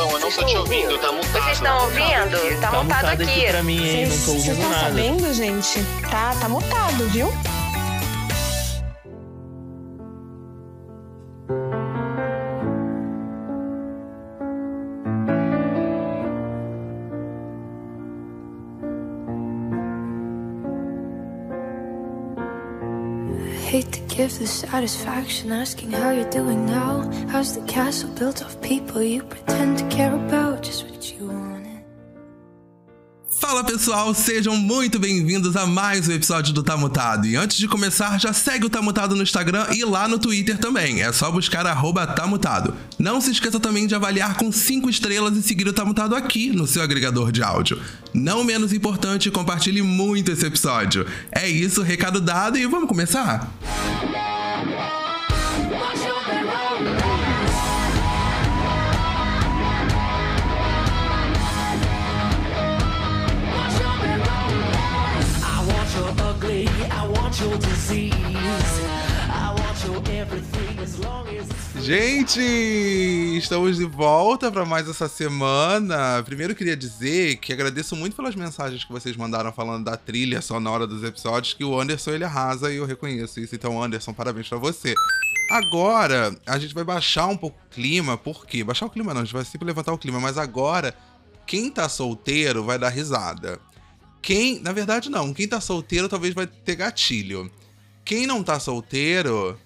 Bom, eu não tô te ouvindo, tá mutado. Vocês estão ouvindo? Tá, Tá mutado mutado aqui aqui. pra mim, hein? Não tô Vocês ouvindo estão nada. sabendo, gente? Tá, tá mutado, viu? The satisfaction asking how you're doing now. How's the castle built of people you pretend to care about? Just what you wanted. Fala pessoal, sejam muito bem-vindos a mais um episódio do Tá Mutado. E antes de começar, já segue o Tá Mutado no Instagram e lá no Twitter também. É só buscar arroba Tá. Não se esqueça também de avaliar com 5 estrelas e seguir o Tá Mutado aqui no seu agregador de áudio. Não menos importante, compartilhe muito esse episódio. É isso, recado dado e vamos começar? I Gente, estamos de volta para mais essa semana. Primeiro queria dizer que agradeço muito pelas mensagens que vocês mandaram falando da trilha sonora dos episódios, que o Anderson ele arrasa e eu reconheço isso. Então, Anderson, parabéns para você. Agora, a gente vai baixar um pouco o clima, por quê? Baixar o clima não, a gente vai sempre levantar o clima, mas agora, quem tá solteiro vai dar risada. Quem, na verdade não, quem tá solteiro talvez vai ter gatilho. Quem não tá solteiro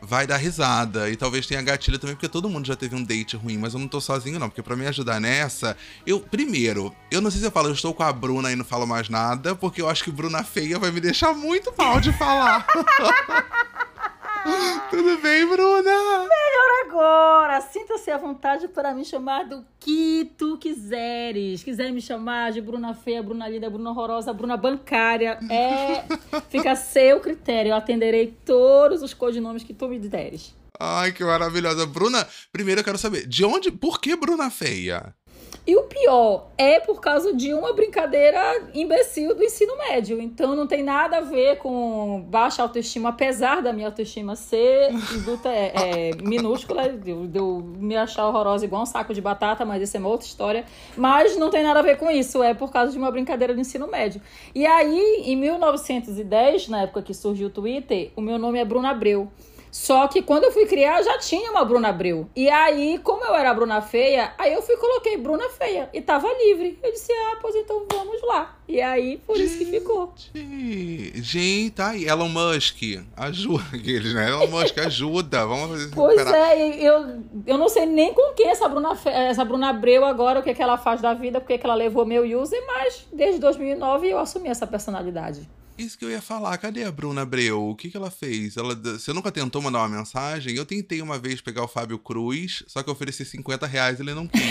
vai dar risada. E talvez tenha gatilho também, porque todo mundo já teve um date ruim, mas eu não tô sozinho, não. Porque pra me ajudar nessa, eu. Primeiro, eu não sei se eu falo, eu estou com a Bruna e não falo mais nada, porque eu acho que Bruna feia vai me deixar muito mal de falar. Tudo bem, Bruna? Agora, sinta-se à vontade para me chamar do que tu quiseres. Quiser me chamar de Bruna Feia, Bruna Linda, Bruna Horrorosa, Bruna Bancária, é. Fica a seu critério. Eu atenderei todos os codinomes que tu me deres. Ai, que maravilhosa. Bruna, primeiro eu quero saber, de onde. Por que Bruna feia? E o pior é por causa de uma brincadeira imbecil do ensino médio. Então não tem nada a ver com baixa autoestima, apesar da minha autoestima ser é, é, minúscula, de eu, eu me achar horrorosa igual um saco de batata, mas isso é uma outra história. Mas não tem nada a ver com isso, é por causa de uma brincadeira do ensino médio. E aí, em 1910, na época que surgiu o Twitter, o meu nome é Bruna Abreu. Só que quando eu fui criar, já tinha uma Bruna Abreu. E aí, como eu era a Bruna Feia, aí eu fui coloquei Bruna Feia. E tava livre. Eu disse, ah, pois então vamos lá. E aí, por isso que ficou. Gente, gente, tá aí. Elon Musk, ajuda aqueles, né? Elon Musk, ajuda. Vamos fazer. Pois recuperar. é, eu, eu não sei nem com quem essa Bruna, essa Bruna Abreu agora, o que, é que ela faz da vida, porque que ela levou meu user, mas desde 2009 eu assumi essa personalidade. Isso que eu ia falar, cadê a Bruna Abreu? O que, que ela fez? Ela, você nunca tentou mandar uma mensagem? Eu tentei uma vez pegar o Fábio Cruz, só que eu ofereci 50 reais e ele não quis.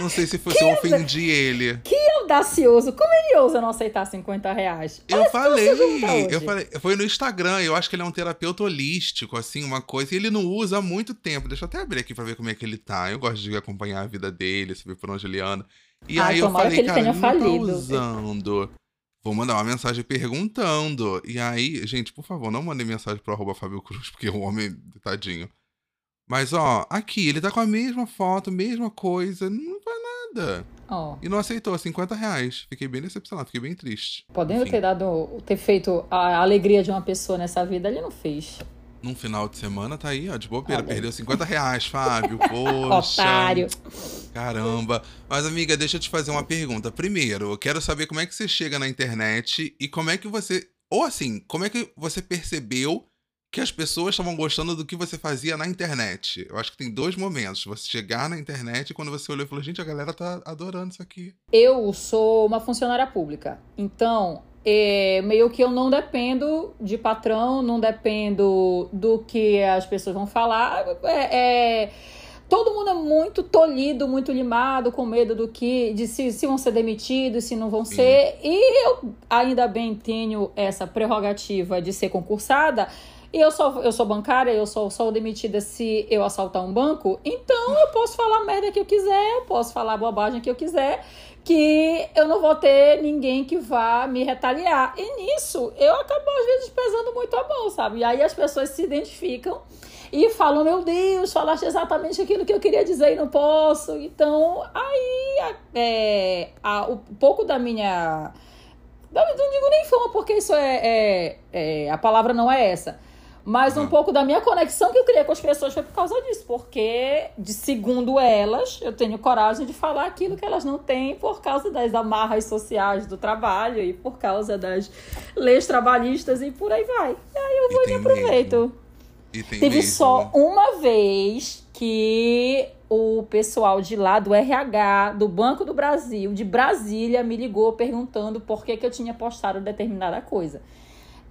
não sei se foi se eu ofendi ele. Que audacioso! Como ele ousa não aceitar 50 reais? Eu Olha falei, eu falei, foi no Instagram, eu acho que ele é um terapeuta holístico, assim, uma coisa, e ele não usa há muito tempo. Deixa eu até abrir aqui pra ver como é que ele tá. Eu gosto de acompanhar a vida dele, saber por onde ele anda. E Ai, aí eu falei, que ele cara, tenha ele não tá usando. Vou mandar uma mensagem perguntando. E aí, gente, por favor, não mandem mensagem pro arroba Fábio Cruz, porque o homem, tadinho. Mas, ó, aqui, ele tá com a mesma foto, mesma coisa, não faz nada. Ó, E não aceitou, 50 reais. Fiquei bem decepcionado, fiquei bem triste. podendo Enfim. ter dado, ter feito a alegria de uma pessoa nessa vida, ele não fez. Num final de semana tá aí, ó, de bobeira. Olha aí. Perdeu 50 reais, Fábio. Poxa. Otário. Caramba. Mas, amiga, deixa eu te fazer uma pergunta. Primeiro, eu quero saber como é que você chega na internet e como é que você. Ou assim, como é que você percebeu que as pessoas estavam gostando do que você fazia na internet? Eu acho que tem dois momentos. Você chegar na internet e quando você olhou e falou, gente, a galera tá adorando isso aqui. Eu sou uma funcionária pública, então é, meio que eu não dependo de patrão, não dependo do que as pessoas vão falar. É, é, todo mundo é muito tolhido, muito limado, com medo do que, de se, se vão ser demitidos, se não vão Sim. ser. E eu ainda bem tenho essa prerrogativa de ser concursada. E eu sou, eu sou bancária, eu sou, sou demitida se eu assaltar um banco. Então eu posso falar a merda que eu quiser, eu posso falar bobagem que eu quiser, que eu não vou ter ninguém que vá me retaliar. E nisso eu acabo às vezes pesando muito a mão, sabe? E aí as pessoas se identificam. e falam, meu Deus, falaste exatamente aquilo que eu queria dizer e não posso. Então, aí, é, a- o pouco da minha. Não, não digo nem fama, porque isso é, é- é- A palavra não é essa. Mas um pouco da minha conexão que eu criei com as pessoas foi por causa disso. Porque, de segundo elas, eu tenho coragem de falar aquilo que elas não têm por causa das amarras sociais do trabalho e por causa das leis trabalhistas e por aí vai. E aí eu E vou e me aproveito. mesmo. E tem Teve mesmo. só uma vez que o pessoal de lá do RH, do Banco do Brasil, de Brasília, me ligou perguntando por que, que eu tinha postado determinada coisa.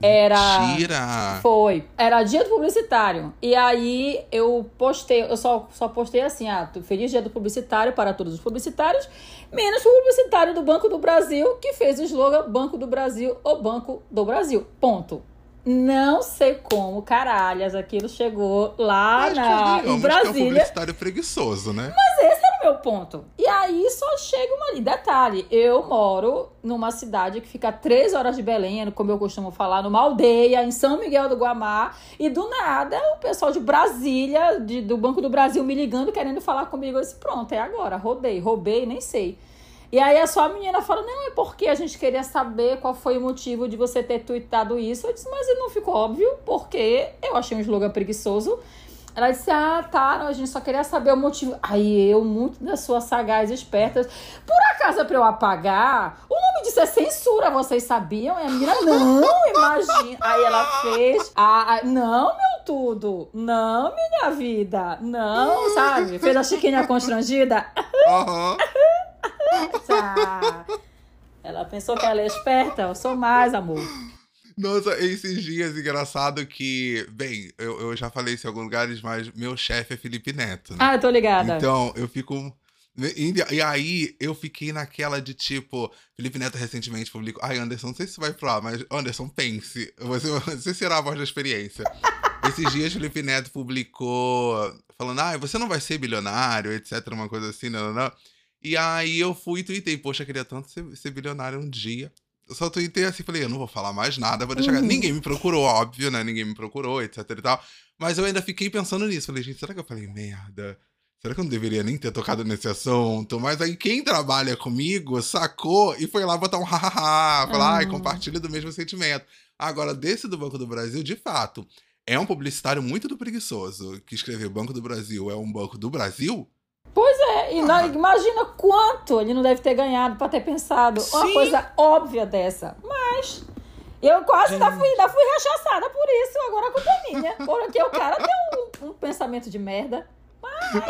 Era. Mentira! Foi. Era dia do publicitário. E aí eu postei, eu só, só postei assim, ah, feliz dia do publicitário para todos os publicitários, menos o publicitário do Banco do Brasil, que fez o slogan Banco do Brasil, o Banco do Brasil. Ponto. Não sei como, caralhas, aquilo chegou lá Mas na, em que é um Brasília. publicitário preguiçoso, né? Esse era o meu ponto. E aí só chega uma ali. Detalhe, eu moro numa cidade que fica três horas de Belém, como eu costumo falar, numa aldeia em São Miguel do Guamá. E do nada, o pessoal de Brasília, de- do Banco do Brasil, me ligando, querendo falar comigo. Eu disse, pronto, é agora. Rodei, roubei, nem sei. E aí a sua menina fala, não, é porque a gente queria saber qual foi o motivo de você ter tweetado isso. Eu disse, mas não ficou óbvio, porque eu achei um slogan preguiçoso. Ela disse, ah, tá, a gente só queria saber o motivo. Aí eu, muito das suas sagaz espertas, por acaso é pra eu apagar? O nome disso é censura, vocês sabiam? E a menina, não, imagina. Aí ela fez, ah, não, meu tudo, não, minha vida, não, sabe? Fez a chiquinha constrangida. Aham. Tá. Ela pensou que ela é esperta, eu sou mais, amor. Nossa, esses dias, engraçado que... Bem, eu, eu já falei isso em alguns lugares, mas meu chefe é Felipe Neto, né? Ah, eu tô ligada. Então, eu fico. E aí, eu fiquei naquela de tipo. Felipe Neto recentemente publicou. Ai, Anderson, não sei se vai pra lá, mas Anderson, pense. Você, você será a voz da experiência. Esses dias, Felipe Neto publicou falando: ah, você não vai ser bilionário, etc. Uma coisa assim, não, não, não. E aí eu fui e tuitei: poxa, queria tanto ser, ser bilionário um dia. Eu só tuitei assim, falei: eu não vou falar mais nada, vou deixar. Uhum. Ninguém me procurou, óbvio, né? Ninguém me procurou, etc e tal. Mas eu ainda fiquei pensando nisso. Falei, gente, será que eu falei merda? Será que eu não deveria nem ter tocado nesse assunto? Mas aí quem trabalha comigo sacou e foi lá botar um hahaha, falar, ai, Ah. compartilha do mesmo sentimento. Agora, desse do Banco do Brasil, de fato, é um publicitário muito do preguiçoso que escreveu Banco do Brasil é um banco do Brasil? É, e não- imagina quanto ele não deve ter ganhado pra ter pensado uma Sim. coisa óbvia dessa. Mas eu quase ainda fui, ainda fui rechaçada por isso. Agora a culpa é minha. Porque o cara tem um, um pensamento de merda.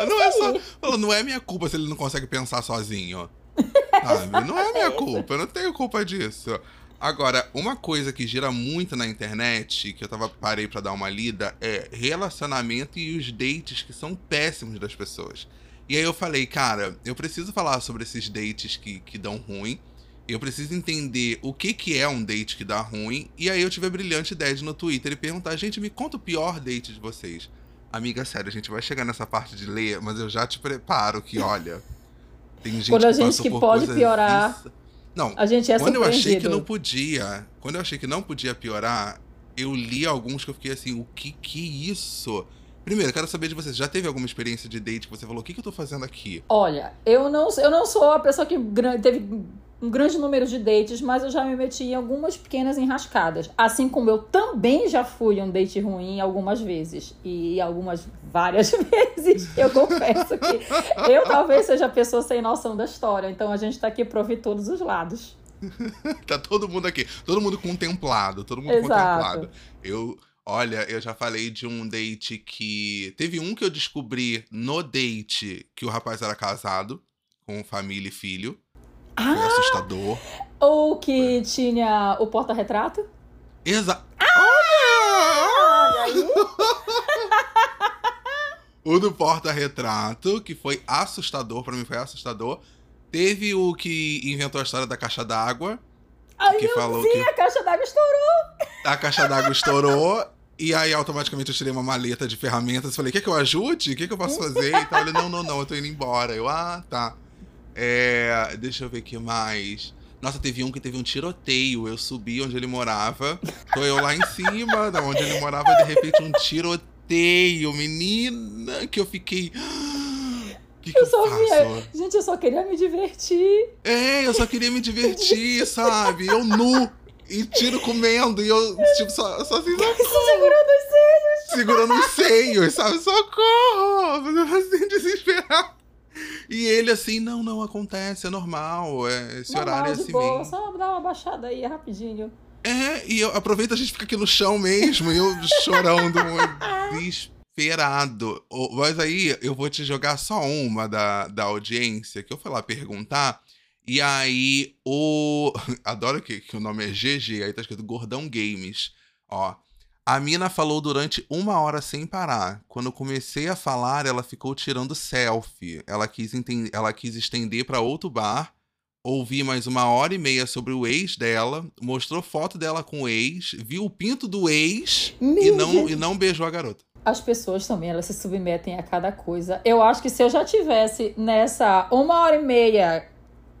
não é só. aí. Fala, Não é minha culpa se ele não consegue pensar sozinho. Sabe? Não é minha culpa, eu não tenho culpa disso. Agora, uma coisa que gira muito na internet, que eu tava parei pra dar uma lida, é relacionamento e os dates que são péssimos das pessoas. E aí eu falei, cara, eu preciso falar sobre esses dates que, que dão ruim. Eu preciso entender o que, que é um date que dá ruim. E aí eu tive a brilhante ideia de no Twitter e perguntar, gente, me conta o pior date de vocês. Amiga, sério, a gente vai chegar nessa parte de ler, mas eu já te preparo que, olha. Tem gente Quando a gente que pode piorar, isso- Não, A gente é quando eu achei que não podia, quando eu achei que não podia piorar, eu li alguns que eu fiquei assim, o que que é isso? Primeiro, eu quero saber de vocês, já teve alguma experiência de date que você falou, o que que eu tô fazendo aqui? Olha, eu não, eu não sou a pessoa que teve um grande número de dates, mas eu já me meti em algumas pequenas enrascadas. Assim como eu também já fui um date ruim algumas vezes. E algumas, várias vezes, eu confesso que eu talvez seja a pessoa sem noção da história. Então a gente tá aqui pra ouvir todos os lados. Tá todo mundo aqui, todo mundo contemplado, todo mundo Exato. contemplado. Eu, olha, eu já falei de um date que. Teve um que eu descobri no date que o rapaz era casado, com família e filho. Foi Ah, assustador. ou que tinha o porta-retrato. Exa. Olha aí. O do porta-retrato, que foi assustador, pra mim foi assustador. Teve o que inventou a história da caixa d'água. Aí Que falou vi, que- a caixa d'água estourou. A caixa d'água estourou. E aí, automaticamente, eu tirei uma maleta de ferramentas. Falei, quer que eu ajude? O que, que eu posso fazer? E tal. Ele, não, não, não, eu tô indo embora. Eu, ah, tá. É, deixa eu ver o que mais. Nossa, teve um que teve um tiroteio. Eu subi onde ele morava. Tô eu lá em cima, da onde ele morava, e de repente um tiroteio. menina, que eu fiquei. O que, que Eu só via. Gente, eu só queria me divertir. É, eu só queria me divertir, sabe? Eu nu. E tiro comendo. E eu, tipo, só, só assim, socorro. Segurando os seios. Segurando os seios, sabe? Socorro! Fazendo assim, desesperado. E ele assim, não, não, acontece, é normal. É, esse Normal, horário é assim boa. mesmo. Só dá uma baixada aí, rapidinho. É, e eu aproveita a gente fica aqui no chão mesmo, e eu chorando, desesperado. Mas aí eu vou te jogar só uma da, da audiência, que eu fui lá perguntar. E aí o. Adoro que, que o nome é GG, aí tá escrito Gordão Games. Ó. A mina falou durante uma hora sem parar. Quando eu comecei a falar, ela ficou tirando selfie. Ela quis, enten- ela quis estender pra outro bar. Ouvi mais uma hora e meia sobre o ex dela. Mostrou foto dela com o ex. Viu o pinto do ex. E Meu não, Deus. e não beijou a garota. As pessoas também, elas se submetem a cada coisa. Eu acho que se eu já tivesse nessa uma hora e meia,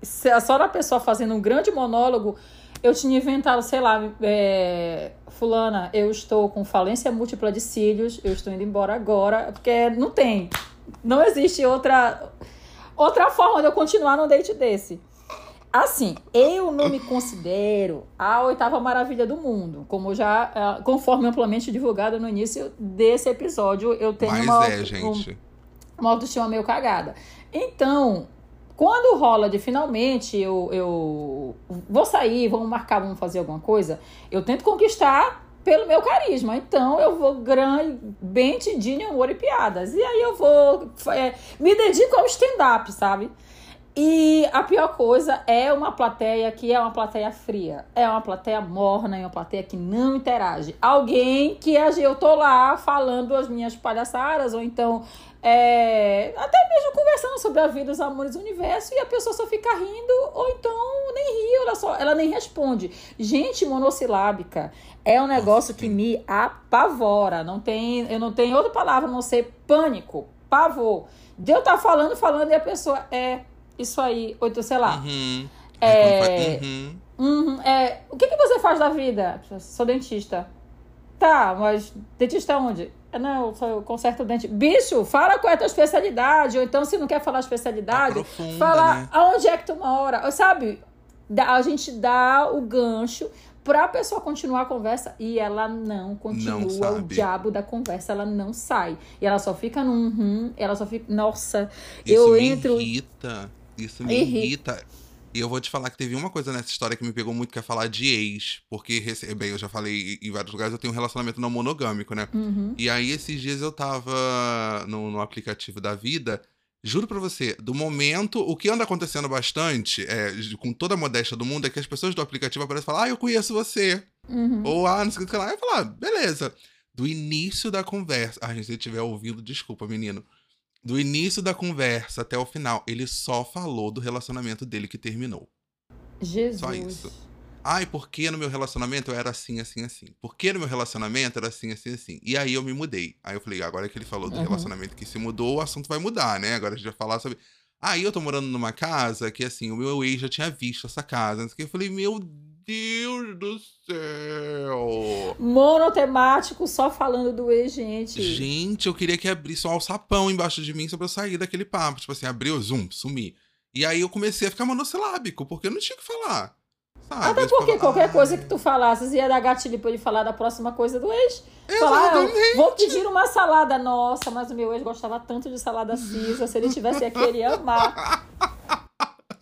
só da pessoa fazendo um grande monólogo, eu tinha inventado, sei lá, é, fulana, eu estou com falência múltipla de cílios, eu estou indo embora agora, porque não tem. Não existe outra, outra forma de eu continuar num date desse. Assim, eu não me considero a oitava maravilha do mundo, como já, ah, conforme amplamente divulgado no início desse episódio, eu tenho Mas uma, é, um- gente. uma autoestima meio cagada. Então, quando rola de finalmente eu, eu vou sair, vamos marcar, vamos fazer alguma coisa, eu tento conquistar pelo meu carisma. Então eu vou grande, bem tidinho, humor e piadas. E aí eu vou. é, me dedico ao stand-up, sabe? E a pior coisa é uma plateia que é uma plateia fria. É uma plateia morna, é uma plateia que não interage. Alguém que a- eu tô lá falando as minhas palhaçadas, ou então é, até mesmo conversando sobre a vida, os amores do universo, e a pessoa só fica rindo, ou então nem ri, ela, só, ela nem responde. Gente monossilábica é um negócio que me apavora. Não tem, eu não tenho outra palavra a não ser pânico, pavor. De eu estar falando, falando, e a pessoa é isso aí, ou então, sei lá. Uhum. É. Uhum. Uhum, é, o que, que você faz da vida? Sou dentista. Tá, mas dentista onde? "É, Não, eu só conserto o dente. Bicho, fala qual é a tua especialidade. Ou então, se não quer falar a especialidade, Aprofunda, fala né? aonde é que tu mora. Sabe? A gente dá o gancho pra pessoa continuar a conversa e ela não continua o sabe. diabo da conversa, ela não sai. E ela só fica num hum, ela só fica. Nossa, Isso eu me entro. irrita. Isso me Irrita. irrita. E eu vou te falar que teve uma coisa nessa história que me pegou muito, que é falar de ex. Porque, bem, eu já falei em vários lugares, eu tenho um relacionamento não monogâmico, né? Uhum. E aí, esses dias eu tava no, no aplicativo da vida. Juro pra você, do momento, o que anda acontecendo bastante, é, com toda a modéstia do mundo, é que as pessoas do aplicativo aparecem e falam, ah, eu conheço você. Uhum. Ou, ah, não sei o que lá. Eu falo, ah, beleza. Do início da conversa. Ah, gente, se estiver ouvindo, desculpa, menino. Do início da conversa até o final, ele só falou do relacionamento dele que terminou. Jesus. Só isso. Ai, porque no meu relacionamento eu era assim, assim, assim? Porque no meu relacionamento era assim, assim, assim? E aí eu me mudei. Aí eu falei, agora que ele falou do Uhum. relacionamento que se mudou, o assunto vai mudar, né? Agora a gente vai falar sobre. Aí eu tô morando numa casa que, assim, o meu ex já tinha visto essa casa. Eu falei, meu Deus do céu! Monotemático, só falando do ex, gente. Gente, eu queria que abrisse um alçapão embaixo de mim só pra eu sair daquele papo. Tipo assim, abriu, zoom, sumi. E aí eu comecei a ficar monossilábico, porque eu não tinha o que falar. Sabe? Até Eu porque ficava, qualquer "Ah, coisa que tu falasses ia dar gatilho pra ele falar da próxima coisa do ex. Falar, "Ah, Exatamente. vou pedir uma salada. Nossa, mas o meu ex gostava tanto de salada Caesar. Se ele tivesse aqui, ele ia amar.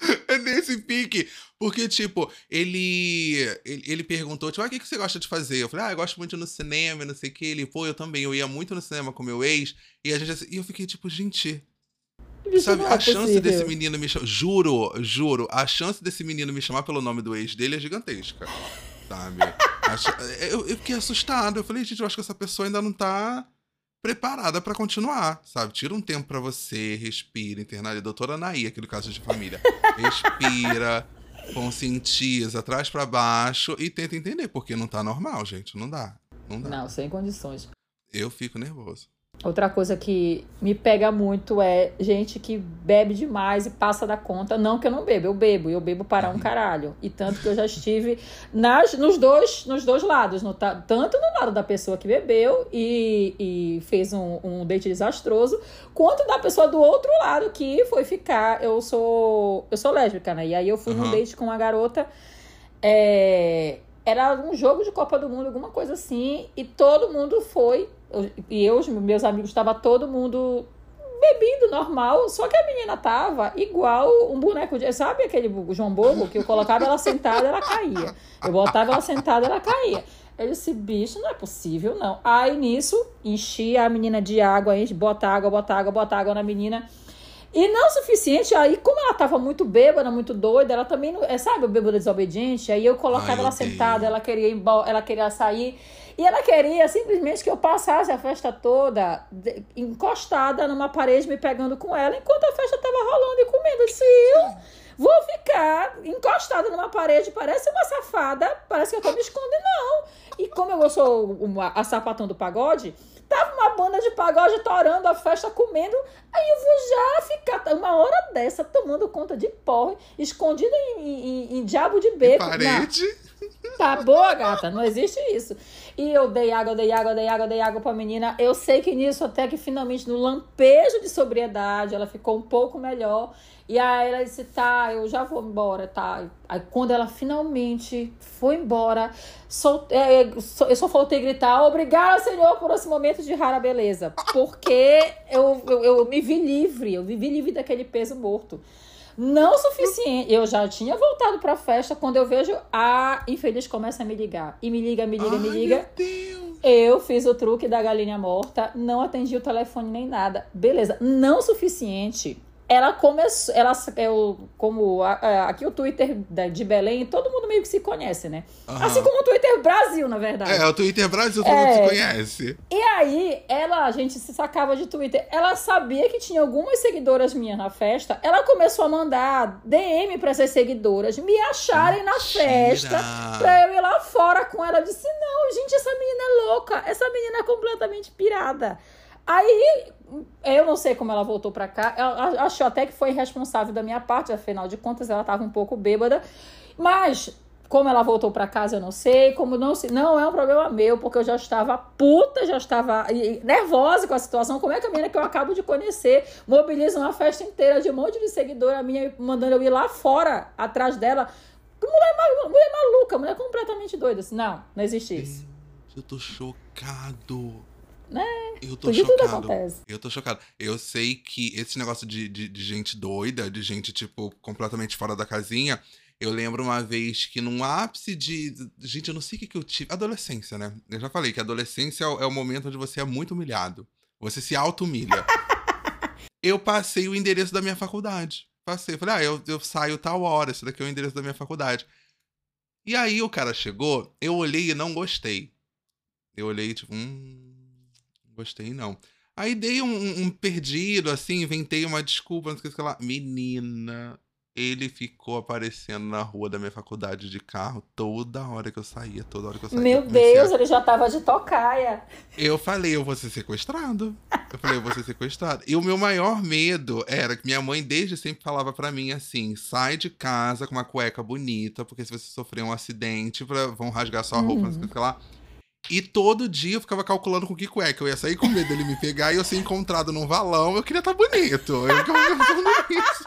É nesse pique. Porque, tipo, ele, ele, ele perguntou, tipo, ah, o que, que você gosta de fazer? Eu falei, ah, eu gosto muito no cinema, e não sei o que. Ele, pô, eu também, eu ia muito no cinema com meu ex. E a gente e eu fiquei, tipo, gente, Bicho, sabe, é a chance possível. desse menino me chamar. Juro, juro, a chance desse menino me chamar pelo nome do ex dele é gigantesca. Sabe? Eu, eu fiquei assustado. Eu falei, gente, eu acho que essa pessoa ainda não tá preparada pra continuar, sabe? Tira um tempo pra você, respira, internaliza. Doutora Anaí, aquele caso de família. Respira, conscientiza, traz pra baixo e tenta entender, porque não tá normal, gente. Não dá. Não dá. Não, sem condições. Eu fico nervoso. Outra coisa que me pega muito é gente que bebe demais e passa da conta. Não que eu não bebo, eu bebo, eu bebo para um caralho. E tanto que eu já estive nas, nos, dois, nos dois lados, no, ta- tanto no lado da pessoa que bebeu e, e fez um, um date desastroso, quanto da pessoa do outro lado que foi ficar. Eu sou, eu sou lésbica, né? E aí eu fui num Aham. date com uma garota. é, era um jogo de Copa do Mundo, alguma coisa assim, e todo mundo foi. Eu- E eu, os meus amigos, estava todo mundo bebendo normal, só que a menina tava igual um boneco de. Sabe aquele João Bobo que eu colocava ela sentada, ela caía. Eu botava ela sentada, ela caía. Eu disse, bicho, não é possível, não. Aí nisso, enchia a menina de água, enche, bota água, bota água, bota água na menina. E não o suficiente, aí, como ela tava muito bêbada, muito doida, ela também não. é, Sabe, o bêbada desobediente? Aí eu colocava Ai, ela sentada, ela queria ir embora, ela queria sair. E ela queria simplesmente que eu passasse a festa toda de- encostada numa parede, me pegando com ela, enquanto a festa tava rolando e comendo. Eu disse, eu vou ficar encostada numa parede, parece uma safada, parece que eu tô me escondendo, não. E como eu sou uma, a sapatão do pagode, tava uma banda de pagode torando a festa, comendo. Aí eu vou já ficar uma hora dessa tomando conta de porre, escondida em, em- em diabo de beco. Não. Parede. Tá boa, gata, não existe isso. E eu dei água, dei água, dei água, dei água pra menina. Eu sei que nisso, até que finalmente, no lampejo de sobriedade, ela ficou um pouco melhor. E aí ela disse, tá, eu já vou embora, tá? Aí quando ela finalmente foi embora, sol- é, so- eu só faltei gritar, obrigada, Senhor, por esse momento de rara beleza. Porque eu, eu, eu me vi livre, eu me vi livre daquele peso morto. Não o suficiente. Eu já tinha voltado pra festa quando eu vejo a infeliz começa a me ligar. E me liga, me liga, me Ai, liga. Meu Deus. Eu fiz o truque da galinha morta, não atendi o telefone nem nada. Beleza, não o suficiente. Ela começou, ela, eu, como a- a- aqui o Twitter da- de Belém, todo mundo meio que se conhece, né? Aham. Assim como o Twitter Brasil, na verdade. É, o Twitter Brasil todo É. mundo se conhece. E aí, ela, a gente se sacava de Twitter. Ela sabia que tinha algumas seguidoras minhas na festa. Ela começou a mandar DM para essas seguidoras me acharem na Mentira. festa pra eu ir lá fora com ela. Eu disse: Não, gente, essa menina é louca. Essa menina é completamente pirada. Aí, eu não sei como ela voltou pra cá. Ela achou até que foi irresponsável da minha parte, afinal de contas, ela tava um pouco bêbada. Mas, como ela voltou pra casa, eu não sei. Como não se. Não é um problema meu, porque eu já estava puta, já estava nervosa com a situação. Como é que a menina que eu acabo de conhecer mobiliza uma festa inteira de um monte de seguidora minha mandando eu ir lá fora, atrás dela? Mulher, mulher maluca, mulher completamente doida. Assim, não, não existe isso. Eu tô chocado. Né? Eu tô Porque tudo chocado. acontece. Eu tô chocado. Eu sei que esse negócio de, de, de gente doida, de gente, tipo, completamente fora da casinha. Eu lembro uma vez que num ápice de. Gente, eu não sei o que, que eu tive. Adolescência, né? Eu já falei que adolescência é o, é o momento onde você é muito humilhado. Você se auto-humilha. eu passei o endereço da minha faculdade. Passei. Falei, ah, eu, eu saio tal hora. Esse daqui é o endereço da minha faculdade. E aí o cara chegou, eu olhei e não gostei. Eu olhei, tipo, hum. Gostei, não. Aí dei um, um- perdido, assim, inventei uma desculpa, não sei o que lá. Menina, ele ficou aparecendo na rua da minha faculdade de carro toda hora que eu saía, toda hora que eu saía. Meu Eu comecei a- Deus, ele já tava de tocaia. eu falei, eu vou ser sequestrado. Eu falei, eu vou ser sequestrado. E o meu maior medo era que minha mãe desde sempre falava pra mim assim: sai de casa com uma cueca bonita, porque se você sofrer um acidente, pra- vão rasgar sua roupa, não sei o que lá. E todo dia eu ficava calculando com que cueca. Eu ia sair com medo dele me pegar e eu ser encontrado num valão. Eu queria estar bonito. Eu ficava pensando nisso.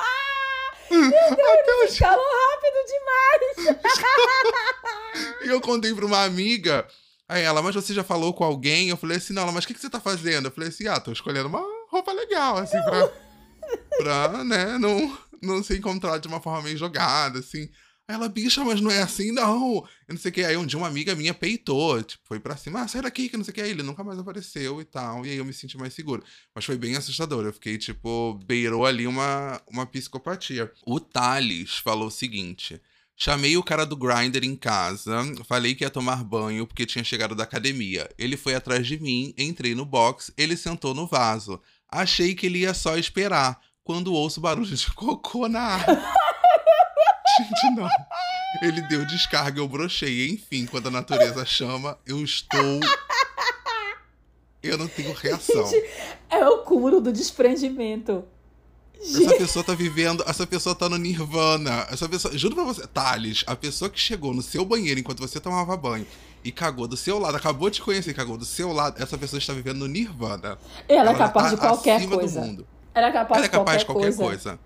Até hoje. Calou rápido demais. E eu contei pra uma amiga. Aí ela, mas você já falou com alguém? Eu falei assim, não, ela, mas o que, que você tá fazendo? Eu falei assim, ah, tô escolhendo uma roupa legal, assim, pra, pra né, não, não ser encontrado de uma forma meio jogada, assim. Aí ela, bicha, mas não é assim, não. Eu não sei o que. Aí um dia uma amiga minha peitou, tipo, foi pra cima, ah, sai daqui, que não sei o que. Aí ele nunca mais apareceu e tal. E aí eu me senti mais seguro. Mas foi bem assustador. Eu fiquei, tipo, beirou ali uma, uma psicopatia. O Thales falou o seguinte. Chamei o cara do Grindr em casa, falei que ia tomar banho porque tinha chegado da academia. Ele foi atrás de mim, entrei no box, ele sentou no vaso. Achei que ele ia só esperar, quando ouço barulho de cocô na água. Gente, não. Ele deu descarga, eu brochei. Enfim, quando a natureza chama, eu estou Eu não tenho reação. Gente, é o cúmulo do desprendimento. Essa pessoa tá vivendo, essa pessoa tá no nirvana. Essa pessoa, juro pra você, Thales, a pessoa que chegou no seu banheiro enquanto você tomava banho e cagou do seu lado, acabou de conhecer e cagou do seu lado, essa pessoa está vivendo no nirvana. Ela, é já capaz tá de qualquer coisa. mundo. Ela é capaz, Ela é capaz de de qualquer coisa.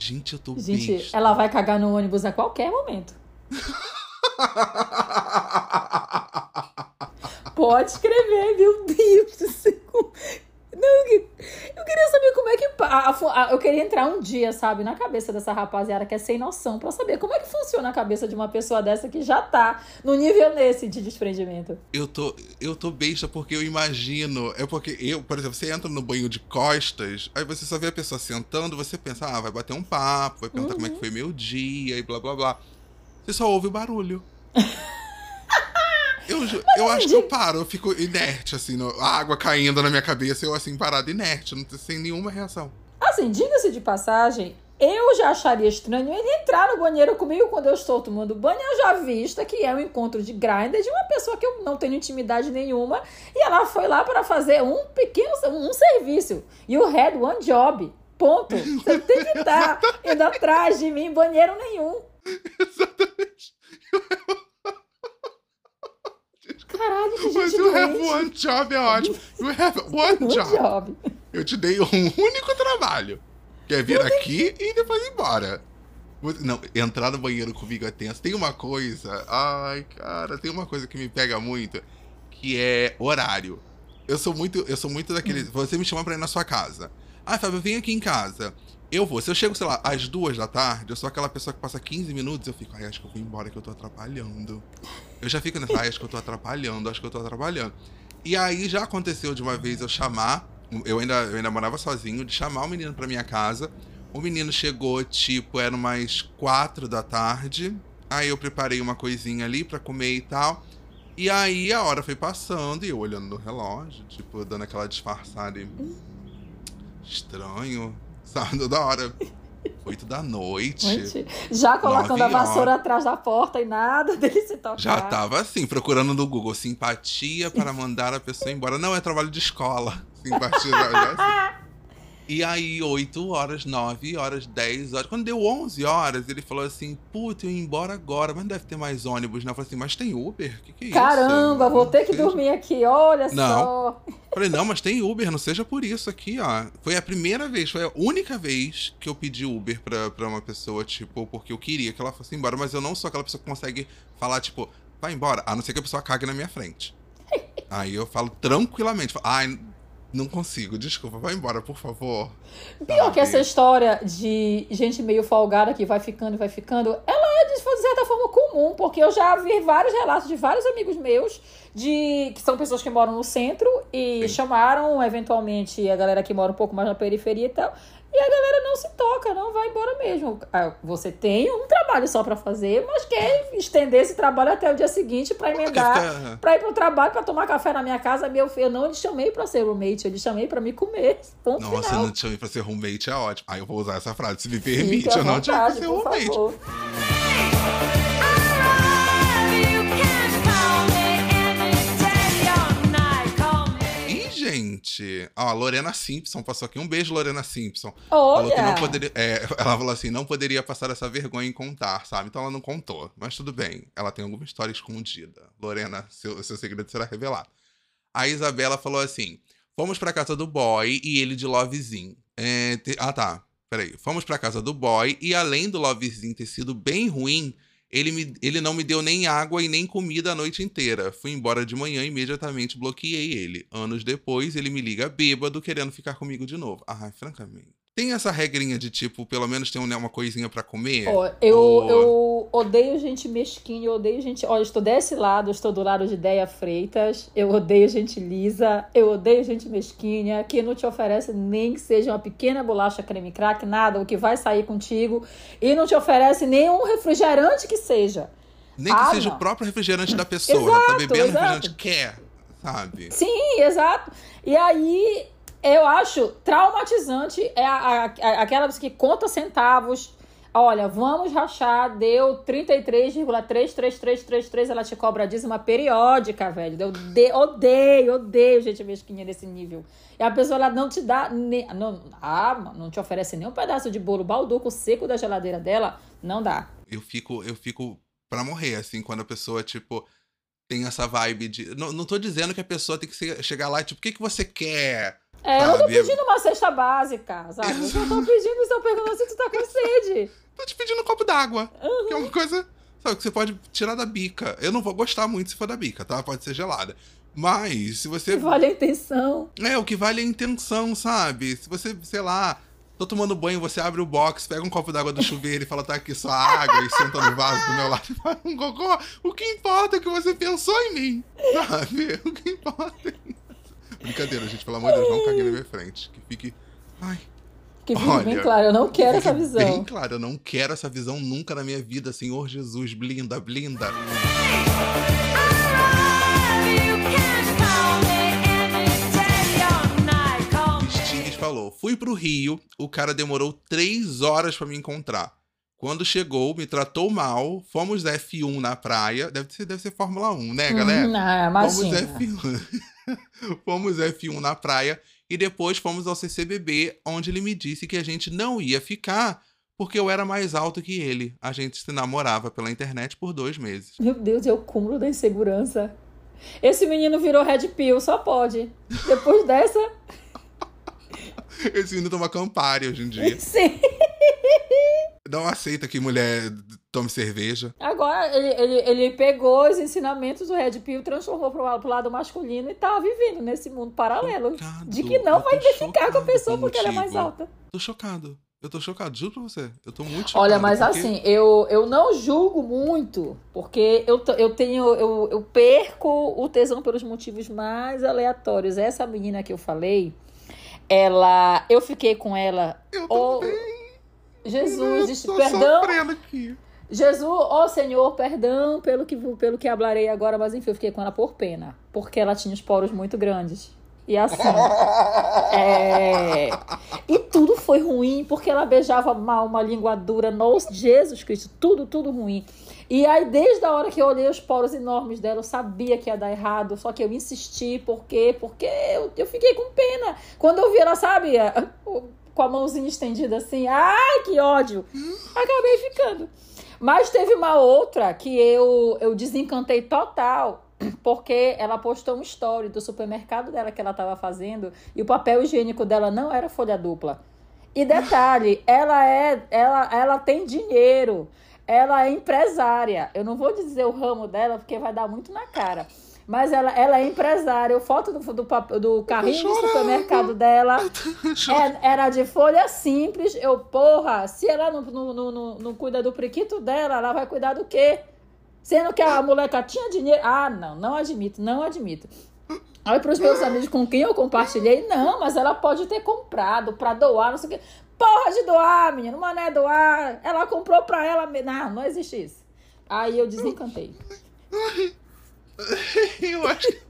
Gente, eu tô Gente, besta. ela vai cagar no ônibus a qualquer momento. Pode escrever, meu Deus do céu. Não, eu que- eu queria saber como é que. a- a- Eu queria entrar um dia, sabe, na cabeça dessa rapaziada que é sem noção, pra saber como é que funciona a cabeça de uma pessoa dessa que já tá no nível nesse de desprendimento. Eu tô, eu tô besta porque eu imagino. É porque eu, por exemplo, você entra no banho de costas, aí você só vê a pessoa sentando, você pensa, ah, vai bater um papo, vai perguntar como é que Uhum. foi meu dia e blá blá blá. Você só ouve o barulho. Eu, eu acho que eu paro, eu fico inerte, assim, no- a água caindo na minha cabeça, eu assim, parado inerte, não, sem nenhuma reação. Assim, diga-se de passagem, eu já acharia estranho ele entrar no banheiro comigo quando eu estou tomando banho. Eu já vista que é um encontro de grinder de uma pessoa que eu não tenho intimidade nenhuma. E ela foi lá para fazer um pequeno um serviço. E o head one job. Ponto. Você tem que estar indo atrás de mim banheiro nenhum. Exatamente. Mas you have one job é ótimo. You have one job. job. Eu te dei um único trabalho. Que é vir aqui e depois ir embora. Não, entrar no banheiro comigo é tenso. Tem uma coisa. Ai, cara, tem uma coisa que me pega muito. Que é horário. Eu sou muito. Eu sou muito daquele. Você me chama pra ir na sua casa. Ah, Fábio, vem aqui em casa. Eu vou. Se eu chego, sei lá, às duas da tarde, eu sou aquela pessoa que passa 15 minutos, eu fico, ai, acho que eu vou embora que eu tô atrapalhando. Eu já fico nessa, ai, acho que eu tô atrapalhando, acho que eu tô atrapalhando. E aí já aconteceu de uma vez eu chamar, eu ainda, eu ainda morava sozinho, de chamar o menino pra minha casa. O menino chegou, tipo, era umas quatro da tarde. Aí eu preparei uma coisinha ali pra comer e tal. E aí a hora foi passando e eu olhando no relógio, tipo, dando aquela disfarçada e. Estranho. Sabe, toda hora. Oito da noite. Já colocando a vassoura atrás da porta e nada dele se tocar. Já tava assim, procurando no Google simpatia para mandar a pessoa embora. Não, é trabalho de escola. Simpatia já, já assim. E aí, 8 horas, 9 horas, 10 horas. Quando deu 11 horas, ele falou assim: Puta, eu ia embora agora, mas não deve ter mais ônibus. Não, eu falei assim: Mas tem Uber? O que, que é isso? Caramba, vou ter que Seja- dormir aqui, olha Não. só. Falei, não, mas tem Uber, não seja por isso aqui, ó. Foi a primeira vez, foi a única vez que eu pedi Uber pra, pra uma pessoa, tipo, porque eu queria que ela fosse embora, mas eu não sou aquela pessoa que consegue falar, tipo, vai embora, a não ser que a pessoa cague na minha frente. Aí eu falo tranquilamente, falo, ai, não consigo, desculpa, vai embora, por favor. Pior que Sabe? essa história de gente meio folgada que vai ficando e vai ficando, ela é de certa forma comum, porque eu já vi vários relatos de vários amigos meus de que são pessoas que moram no centro e Sim. chamaram eventualmente a galera que mora um pouco mais na periferia e tal. E a galera não se toca, não vai embora mesmo. Ah, Você tem um trabalho só pra fazer, mas quer estender esse trabalho até o dia seguinte pra emendar, pra ir pro trabalho, pra tomar café na minha casa. Meu filho, eu não lhe chamei pra ser roommate, eu lhe chamei pra me comer. Ponto Nossa, final. não te chamei pra ser roommate, é ótimo. Aí eu vou usar essa frase, se me Fique permite, à eu não te chamei pra vontade, ser roommate. favor. Gente, ó, a Lorena Simpson passou aqui. Um beijo, Lorena Simpson. Falou que não Olha, poderia. é, ela falou assim: não poderia passar essa vergonha em contar, sabe? Então ela não contou. Mas tudo bem. Ela tem alguma história escondida. Lorena, seu, seu segredo será revelado. A Isabela falou assim: fomos pra casa do boy e ele de lovezinho. É, te- Ah, tá. Peraí. Fomos pra casa do boy e além do lovezinho ter sido bem ruim, ele, me, ele não me deu nem água e nem comida a noite inteira. Fui embora de manhã e imediatamente bloqueei ele. Anos depois, ele me liga bêbado querendo ficar comigo de novo. Ah, francamente. Tem essa regrinha de tipo, pelo menos tem né, uma coisinha pra comer? ó, eu, Ou- eu odeio gente mesquinha, eu odeio gente. Olha, estou desse lado, estou do lado de Deia Freitas. Eu odeio gente lisa, eu odeio gente mesquinha, que não te oferece nem que seja uma pequena bolacha creme crack, nada, o que vai sair contigo, e não te oferece nenhum refrigerante que seja. Nem que Ah, seja não. o próprio refrigerante da pessoa. ela tá Exato, bebendo exato. refrigerante quer, sabe? Sim, exato. E aí, eu acho traumatizante é a, a- aquelas que conta centavos. Olha, vamos rachar, deu 33,33333, ela te cobra a dízima periódica, velho. Eu de- odeio, odeio gente mesquinha desse nível. E a pessoa ela não te dá, ne- não, ah, não te oferece nem um pedaço de bolo balduco seco da geladeira dela, não dá. Eu fico, eu fico pra morrer, assim, quando a pessoa, tipo, tem essa vibe de. Não, não tô dizendo que a pessoa tem que chegar lá, tipo, o que, que você quer? É, eu não tô Sabe? pedindo uma cesta básica, sabe? Eu só tô pedindo, estou perguntando se tu tá com sede. Tô te pedindo um copo d'água. Que é uma coisa, sabe, que você pode tirar da bica. Eu não vou gostar muito se for da bica, tá? Pode ser gelada. Mas, se você. Vale a intenção. É, o que vale é a intenção, sabe? Se você, sei lá, tô tomando banho, você abre o box, pega um copo d'água do chuveiro e fala, tá aqui sua água, e senta no vaso do meu lado e faz um cocô. O que importa é que você pensou em mim, sabe? O que importa é. Brincadeira, gente, pelo amor de Deus, não cague na minha frente. Que fique. Ai. Que fique bem Olha, claro, eu não quero essa fique visão. Bem claro, eu não quero essa visão nunca na minha vida, Senhor Jesus. Blinda, blinda. Stings falou: fui pro Rio, o cara demorou três horas pra me encontrar. Quando chegou, me tratou mal, fomos F1 na praia. Deve ser, deve ser Fórmula 1, né, galera? Hum, ah, Fomos imagina. F1. fomos F1 na praia e depois fomos ao CCBB, onde ele me disse que a gente não ia ficar porque eu era mais alto que ele. A gente se namorava pela internet por dois meses. Meu Deus, é o cúmulo da insegurança. Esse menino virou Red Pill, só pode. Depois dessa, Esse menino toma Campari hoje em dia. sim. Não aceita que mulher tome cerveja. Agora, ele, ele, ele pegou os ensinamentos do Red Pill, transformou pro, pro lado masculino e tá vivendo nesse mundo paralelo. Chocado. De que não vai identificar com a pessoa porque ela é mais alta. Tô chocado. Eu tô chocado, juro pra você. Eu tô muito chocado. Olha, mas porque- assim, eu, eu não julgo muito, porque eu, eu tenho, eu, eu perco o tesão pelos motivos mais aleatórios. Essa menina que eu falei, ela. Eu fiquei com ela. Eu também. Jesus, eu perdão. aqui. Jesus, ó Senhor, perdão pelo que, pelo que hablarei agora, mas enfim, eu fiquei com ela por pena. Porque ela tinha os poros muito grandes. E assim. é... E tudo foi ruim, porque ela beijava mal, uma língua dura. Nossa, Jesus Cristo, tudo, tudo ruim. E aí, desde a hora que eu olhei os poros enormes dela, eu sabia que ia dar errado, só que eu insisti, por quê? Porque eu, eu fiquei com pena. Quando eu vi ela, sabe, com a mãozinha estendida assim, ai, que ódio! Acabei ficando. Mas teve uma outra que eu, eu desencantei total, porque ela postou um story do supermercado dela que ela estava fazendo e o papel higiênico dela não era folha dupla. E detalhe, ela é, ela, ela tem dinheiro, ela é empresária. Eu não vou dizer o ramo dela porque vai dar muito na cara. Mas ela, ela é empresária. O foto do, do, do carrinho do supermercado dela é- era de folha simples. Eu, porra, se ela não, não, não, não, cuida do priquito dela, ela vai cuidar do quê? Sendo que a moleca tinha dinheiro. Ah, não, não admito, não admito. Aí pros meus amigos com quem eu compartilhei, não, mas ela pode ter comprado pra doar, não sei o quê. Porra de doar, menino, mas não é doar. Ela comprou pra ela. Não, não existe isso. Aí eu desencantei. Eu acho que.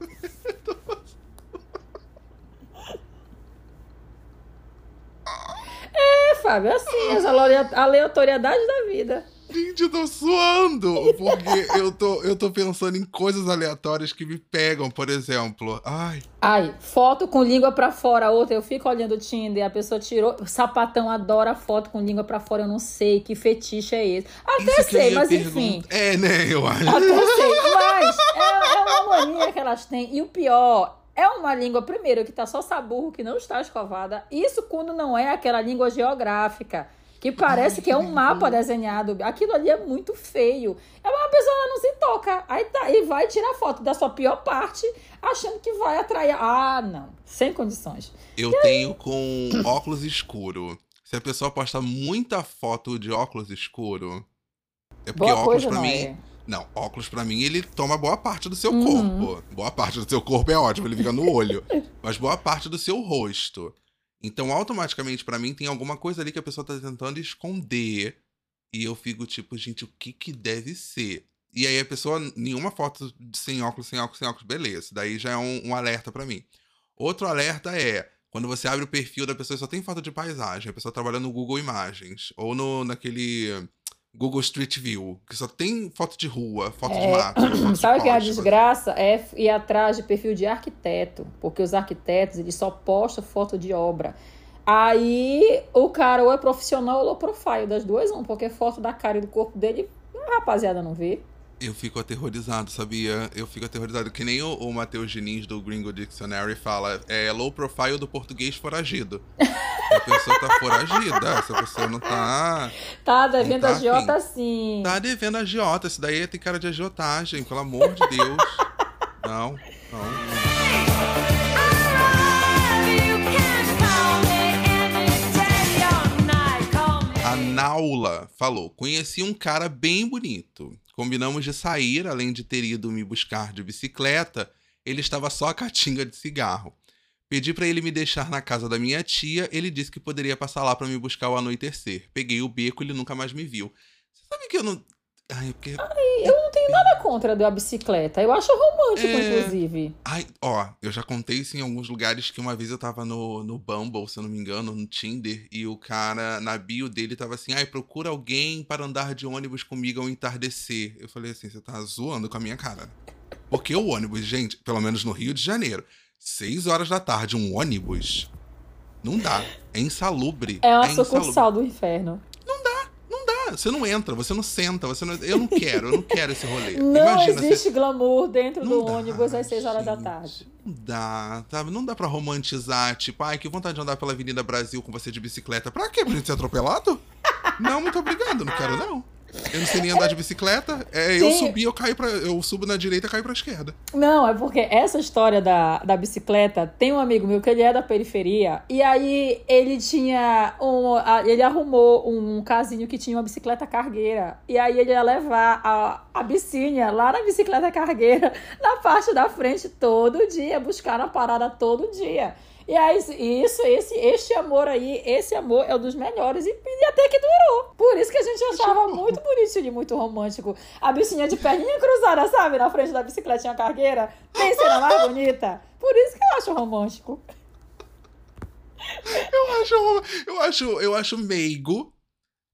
É, Fábio, assim, as alea- aleatoriedades da vida. Gente, eu tô suando. Porque eu tô, eu tô pensando em coisas aleatórias que me pegam, por exemplo. Ai. Ai, foto com língua pra fora, outra, eu fico olhando o Tinder, a pessoa tirou, o sapatão adora foto com língua pra fora, eu não sei que fetiche é esse. Até isso sei, mas enfim. É, né? Eu acho. Até sei, mas é, é uma mania que elas têm. E o pior, é uma língua, primeiro, que tá só saburro, que não está escovada. Isso quando não é aquela língua geográfica. Que parece que é um mapa desenhado. Aquilo ali é muito feio. É uma pessoa ela não se toca. Aí tá, e vai tirar foto da sua pior parte, achando que vai atrair. Ah, não. Sem condições. Eu tenho com óculos escuro. Se a pessoa posta muita foto de óculos escuro. É porque Boa óculos não mim. é. Não, óculos pra mim ele toma boa parte do seu Uhum. corpo. Boa parte do seu corpo é ótimo, ele fica no olho. mas boa parte do seu rosto. Então, automaticamente, pra mim, tem alguma coisa ali que a pessoa tá tentando esconder. E eu fico tipo, gente, o que que deve ser? E aí a pessoa, nenhuma foto sem óculos, sem óculos, sem óculos, beleza. Daí já é um, um alerta pra mim. Outro alerta é Quando você abre o perfil da pessoa, só tem foto de paisagem. A pessoa trabalha no Google Imagens. Ou no, naquele Google Street View, que só tem foto de rua, foto de mato. foto Sabe o que é a desgraça? É ir atrás de perfil de arquiteto, porque os arquitetos eles só postam foto de obra. Aí o cara ou é profissional ou low profile, das duas um, porque foto da cara e do corpo dele, a rapaziada não vê. Eu fico aterrorizado, sabia? Eu fico aterrorizado. Que nem o, o Matheus Diniz do Gringo Dictionary fala, é low profile do português foragido. a pessoa tá foragida, essa pessoa não tá. Tá devendo tá a Jota afim. sim. Tá devendo agiota. Isso daí tem cara de agiotagem, pelo amor de Deus. não, não. A Naula falou: Conheci um cara bem bonito. Combinamos de sair, além de ter ido me buscar de bicicleta, ele estava só a catinga de cigarro. Pedi pra ele me deixar na casa da minha tia, ele disse que poderia passar lá pra me buscar ao anoitecer. Peguei o beco, ele nunca mais me viu. Você sabe que eu não. Ai, é porque. Eu não tenho nada contra da bicicleta. Eu acho romântico, É. inclusive. Ai, ó, eu já contei isso em alguns lugares que uma vez eu tava no, no Bumble, se eu não me engano, no Tinder, e o cara, na bio dele, tava assim, ai, procura alguém para andar de ônibus comigo ao entardecer. Eu falei assim, você tá zoando com a minha cara. Porque o ônibus, gente, pelo menos no Rio de Janeiro, seis horas da tarde, um ônibus, não dá. É insalubre. É uma insalubre. sucursal do inferno. Você não entra, você não senta, você não... Eu não quero, eu não quero esse rolê. Não Imagina, você existe glamour dentro Não do dá, ônibus às 6 horas da tarde. Não dá, sabe? Não dá pra romantizar, tipo, ai, que vontade de andar pela Avenida Brasil com você de bicicleta. Pra quê? Pra gente ser atropelado? Não, muito obrigado, não quero não. Eu não sei nem andar de bicicleta. É, eu subi, eu caio pra. Eu subo na direita e caio pra esquerda. Não, é porque essa história da, da bicicleta, tem um amigo meu que ele é da periferia, e aí ele tinha um. Ele arrumou um casinho que tinha uma bicicleta cargueira. E aí ele ia levar a, a bicinha lá na bicicleta cargueira, na parte da frente todo dia, buscar na parada todo dia. E aí, isso, esse, este amor aí, esse amor é um dos melhores e, e até que durou. Por isso que a gente achava muito bonitinho e muito romântico. A bichinha de perninha cruzada, sabe? Na frente da bicicletinha cargueira. Tem cena mais bonita. Por isso que eu acho romântico. Eu acho, eu acho, eu acho meigo.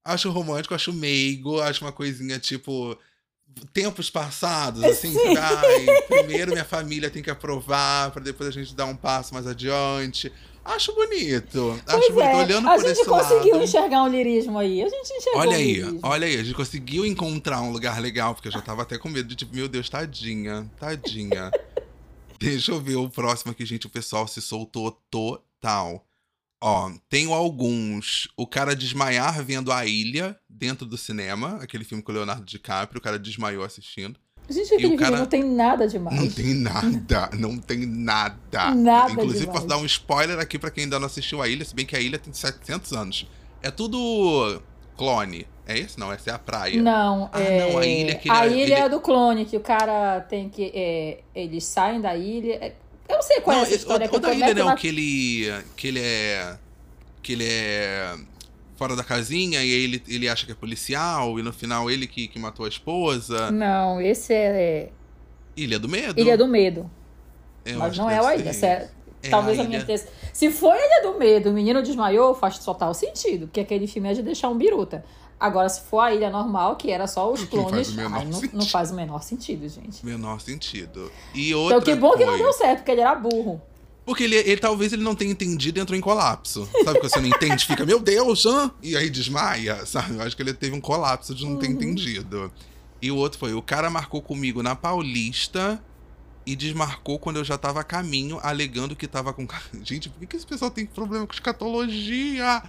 Acho romântico, acho meigo, acho uma coisinha tipo. Tempos passados, assim, Sim. sabe? Ai, primeiro minha família tem que aprovar pra depois a gente dar um passo mais adiante. Acho bonito. Acho Pois bonito. é, Olhando a por gente esse conseguiu lado. enxergar um lirismo aí. A gente enxergou Olha um aí, lirismo. olha aí, a gente conseguiu encontrar um lugar legal, porque eu já tava até com medo de tipo, meu Deus, tadinha, tadinha. Deixa eu ver o próximo aqui, gente. O pessoal se soltou total. Ó, tenho alguns. O cara desmaiar vendo a ilha dentro do cinema, aquele filme com o Leonardo DiCaprio, o cara desmaiou assistindo. Gente, aquele cara- vídeo não tem nada demais. Não tem nada, não tem nada. Nada Inclusive, demais. posso dar um spoiler aqui pra quem ainda não assistiu a ilha, se bem que a ilha tem 700 anos. É tudo clone. É esse? Não, essa é a praia. Não, Ah, é... não, a ilha que ele A era- ilha ele- é do clone, que o cara tem que. é, eles saem da ilha. É- Eu não sei qual Não, é essa história. o, que o da ilha não, na- que ele. que ele é. que ele é. fora da casinha e aí ele, ele acha que é policial e no final ele que, que matou a esposa. Não, esse é Ilha do Medo? Ilha do Medo. Eu mas não é ser ilha. é- É Talvez a a, minha terça. Se for a Ilha do Medo, o menino desmaiou, faz total sentido. Porque aquele filme é de deixar um biruta. Agora, se for a ilha normal, que era só os Não faz clones, o menor ai, não, não faz o menor sentido, gente. Menor sentido. E outra Então, que bom que não coisa- deu certo, porque ele era burro. Porque ele, ele talvez ele não tenha entendido e entrou em colapso. Sabe que você não entende, fica, meu Deus, hã? E aí desmaia, sabe? Eu acho que ele teve um colapso de não Uhum. ter entendido. E o outro foi, o cara marcou comigo na Paulista e desmarcou quando eu já tava a caminho, alegando que tava com... Gente, por que, que esse pessoal tem problema com escatologia?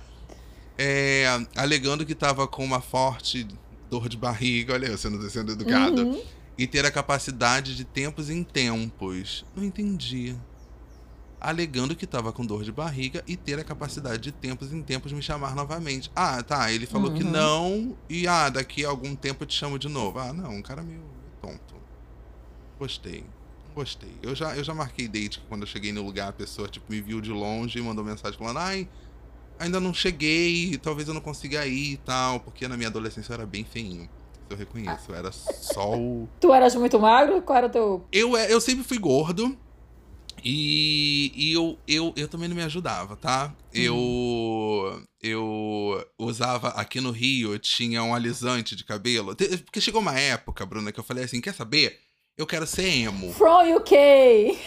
É, alegando que tava com uma forte dor de barriga, olha eu sendo, sendo educado. Uhum. E ter a capacidade de tempos em tempos. Não entendi. Alegando que tava com dor de barriga e ter a capacidade de tempos em tempos me chamar novamente. Ah, tá. Ele falou que Uhum. não. E ah, daqui a algum tempo eu te chamo de novo. Ah, não, um cara meio tonto. Gostei. Gostei. Eu já, eu já marquei date que quando eu cheguei no lugar, a pessoa tipo, me viu de longe e mandou mensagem falando: ai, ainda não cheguei, talvez eu não consiga ir e tal. Porque na minha adolescência eu era bem feinho. Eu reconheço. Eu era só o. Tu eras muito magro? Qual era o teu. Eu, é- eu sempre fui gordo. E, e eu, eu, eu também não me ajudava, tá? Eu, eu usava aqui no Rio, eu tinha um alisante de cabelo. Porque chegou uma época, Bruna, que eu falei assim: quer saber? Eu quero ser emo. From UK!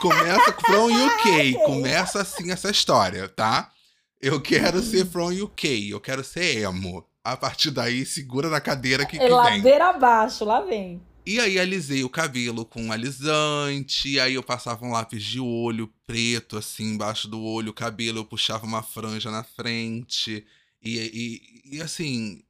Começa from UK. Começa assim essa história, tá? Eu quero ser from UK. Eu quero ser emo. A partir daí, segura na cadeira que, que É vem. ladeira abaixo, lá vem. E aí alisei o cabelo com um alisante, aí eu passava um lápis de olho preto assim embaixo do olho, o cabelo eu puxava uma franja na frente. E, e, e, assim,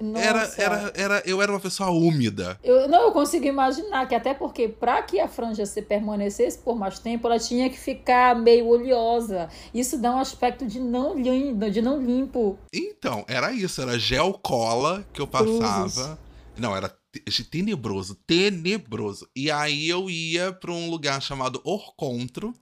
Nossa. era, era, eu era uma pessoa úmida. Eu, não, eu consigo imaginar que até porque para que a franja se permanecesse por mais tempo, ela tinha que ficar meio oleosa. Isso dá um aspecto de não, lim- de não limpo. Então, era isso, era gel cola que eu passava. Não, era te- tenebroso, tenebroso. E aí eu ia pra um lugar chamado Orcontro,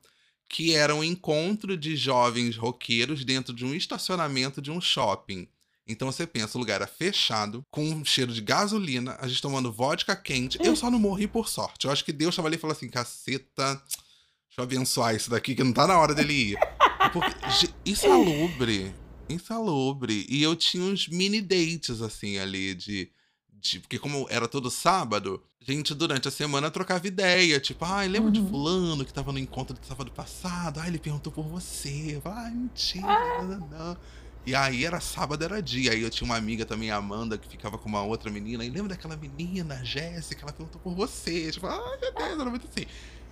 que era um encontro de jovens roqueiros dentro de um estacionamento de um shopping. Então você pensa, o lugar era fechado, com um cheiro de gasolina, a gente tomando vodka quente. Eu só não morri por sorte. Eu acho que Deus tava ali e falou assim: caceta, deixa eu abençoar isso daqui, que não tá na hora dele ir. Porque, insalubre, insalubre. E eu tinha uns mini dates, assim, ali, de. de porque, como era todo sábado, a gente durante a semana trocava ideia. Tipo, ai, lembra de Uhum. Fulano que tava no encontro de sábado passado? Ai, ele perguntou por você. Ai, mentira, não, não, não. E aí era sábado, era dia. Aí eu tinha uma amiga também, a Amanda, que ficava com uma outra menina. E lembra daquela menina, a Jéssica, ela perguntou por você. Tipo, ai meu Deus, era muito assim.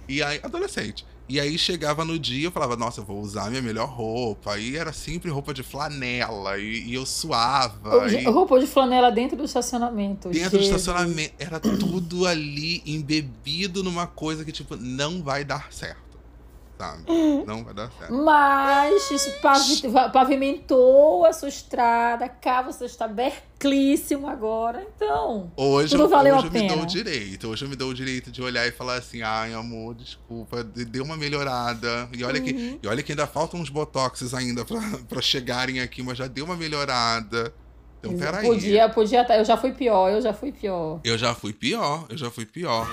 E aí, adolescente. E aí chegava no dia, eu falava, nossa, eu vou usar minha melhor roupa. E era sempre roupa de flanela. E, e eu suava. e Roupa de flanela dentro do estacionamento. dentro do Jesus. estacionamento. Era tudo ali embebido numa coisa que, tipo, não vai dar certo. Sabe? Não vai dar certo. Mas isso pavi- pavimentou a sua estrada, cá você está berclíssimo agora. Então, Hoje, Tudo eu, valeu hoje a eu me dou pena. o direito. Hoje eu me dou o direito de olhar e falar assim: ai, amor, desculpa, de- deu uma melhorada. E olha, Uhum. que, e olha que ainda faltam uns botoxes ainda pra, pra chegarem aqui, mas já deu uma melhorada. Então, peraí. podia, podia tá, eu já fui pior, eu já fui pior. Eu já fui pior, eu já fui pior.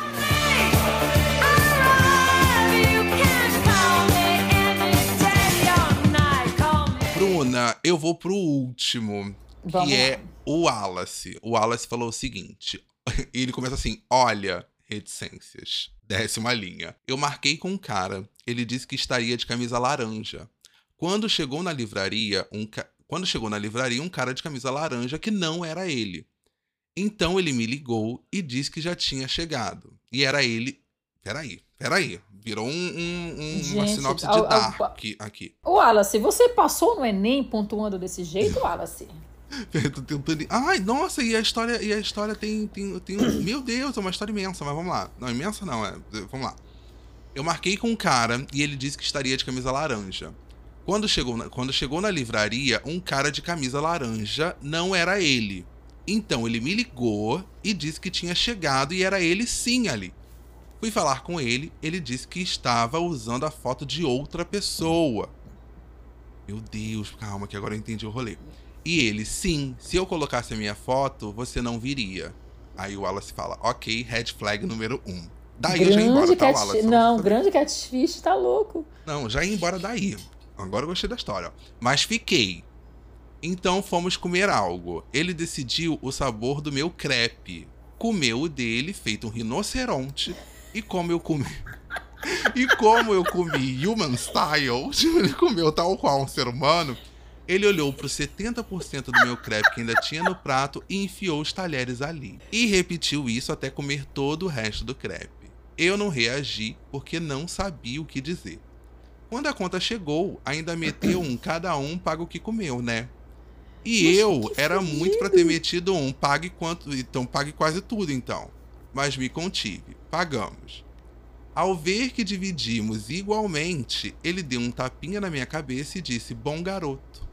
Bruna, eu vou pro último, que Vamos é lá. o Wallace. O Wallace falou o seguinte: ele começa assim: olha, reticências. Desce uma linha. Eu marquei com um cara. Ele disse que estaria de camisa laranja. Quando chegou na livraria, um ca- quando chegou na livraria, um cara de camisa laranja que não era ele. Então ele me ligou e disse que já tinha chegado. E era ele. Peraí, peraí. Virou um, um- um- uma Gente, sinopse ao- de ao- Dark aqui. O Wallace, você passou no Enem pontuando desse jeito, Wallace? Eu tô tentando. Ai, nossa, e a história, e a história tem, tem, tem um. Meu Deus, é uma história imensa, mas vamos lá. Não, imensa não, é. Vamos lá. Eu marquei com um cara e ele disse que estaria de camisa laranja. Quando chegou, na, quando chegou na livraria, um cara de camisa laranja não era ele. Então ele me ligou e disse que tinha chegado e era ele sim ali. Fui falar com ele, ele disse que estava usando a foto de outra pessoa. Meu Deus, calma que agora eu entendi o rolê. E ele, sim, se eu colocasse a minha foto, você não viria. Aí o Wallace fala, ok, red flag número um. Daí eu já ia embora, grande tá. Wallace? Não, pra- grande catfish, tá louco. Não, já ia embora daí. Agora eu gostei da história. ó. Mas fiquei. Então fomos comer algo. Ele decidiu o sabor do meu crepe. Comeu o dele, feito um rinoceronte. E como eu comi. e como eu comi human style, ele comeu tal qual um ser humano. Ele olhou pro 70% do meu crepe que ainda tinha no prato e enfiou os talheres ali. E repetiu isso até comer todo o resto do crepe. Eu não reagi porque não sabia o que dizer. Quando a conta chegou, ainda meteu um cada um paga o que comeu, né? E Mas eu era muito pra ter metido um pague quanto, então pague quase tudo então. Mas me contive. Pagamos. Ao ver que dividimos igualmente, ele deu um tapinha na minha cabeça e disse: "Bom garoto".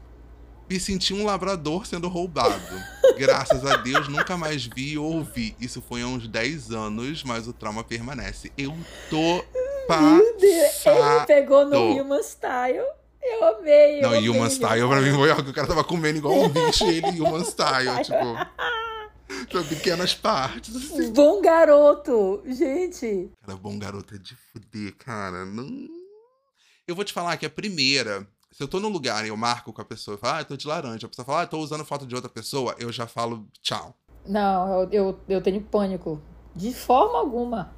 Me senti um labrador sendo roubado. Graças a Deus nunca mais vi ou ouvi. Isso foi há uns 10 anos, mas o trauma permanece. Eu tô Meu Deus, ele passado. pegou no. Human Style. Eu amei. eu Não, amei, Human Style pra mim foi algo que o cara tava comendo igual um bicho e ele Human Style, tipo. Pra pequenas partes. assim. Bom garoto! Gente, Cara, bom garoto é de fuder, cara. Não... Eu vou te falar que a primeira, se eu tô num lugar e eu marco com a pessoa e falo, ah, eu tô de laranja, a pessoa fala, ah, eu tô usando foto de outra pessoa, eu já falo tchau. não, eu, eu, eu tenho pânico. De forma alguma.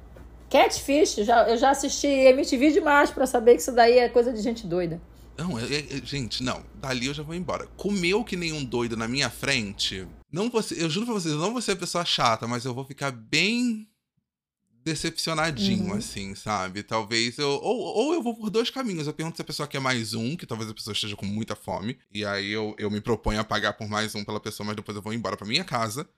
Catfish, já, eu já assisti MTV demais pra saber que isso daí é coisa de gente doida. Não, é- é- é- gente, não. Dali eu já vou embora. Comeu que nem um doido na minha frente. Não vou ser- eu juro pra vocês, eu não vou ser a pessoa chata, mas eu vou ficar bem decepcionadinho, Uhum. assim, sabe? Talvez eu. Ou, ou eu vou por dois caminhos. Eu pergunto se a pessoa quer mais um, que talvez a pessoa esteja com muita fome. E aí eu, eu me proponho a pagar por mais um pela pessoa, mas depois eu vou embora pra minha casa.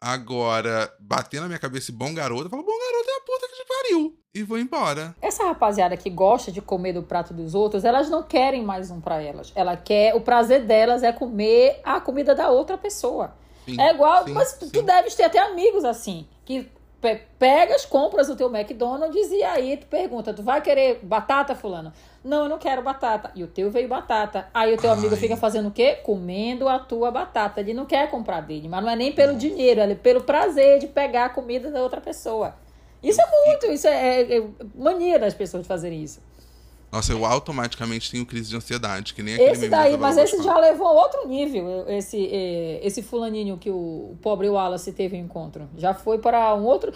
Agora, bater na minha cabeça bom garoto, eu falo, bom garoto é a puta que te pariu. E vou embora. Essa rapaziada que gosta de comer do prato dos outros, elas não querem mais um pra elas. Ela quer, o prazer delas é comer a comida da outra pessoa. Sim, É igual, sim, mas tu, deves ter até amigos assim, que pe- pegas, compras o teu McDonald's e aí tu pergunta, tu vai querer batata, fulano? Não, eu não quero batata. E o teu veio batata. Aí o teu amigo Ai. fica fazendo o quê? Comendo a tua batata. Ele não quer comprar dele, mas não é nem pelo dinheiro, é pelo prazer de pegar a comida da outra pessoa. Isso é muito, isso é, é- é mania das pessoas de fazerem isso. Nossa, eu automaticamente tenho crise de ansiedade, que nem aquele Esse daí, da mas esse já levou a outro nível, esse, eh, esse fulaninho que o, o pobre Wallace teve um encontro. Já foi para um outro,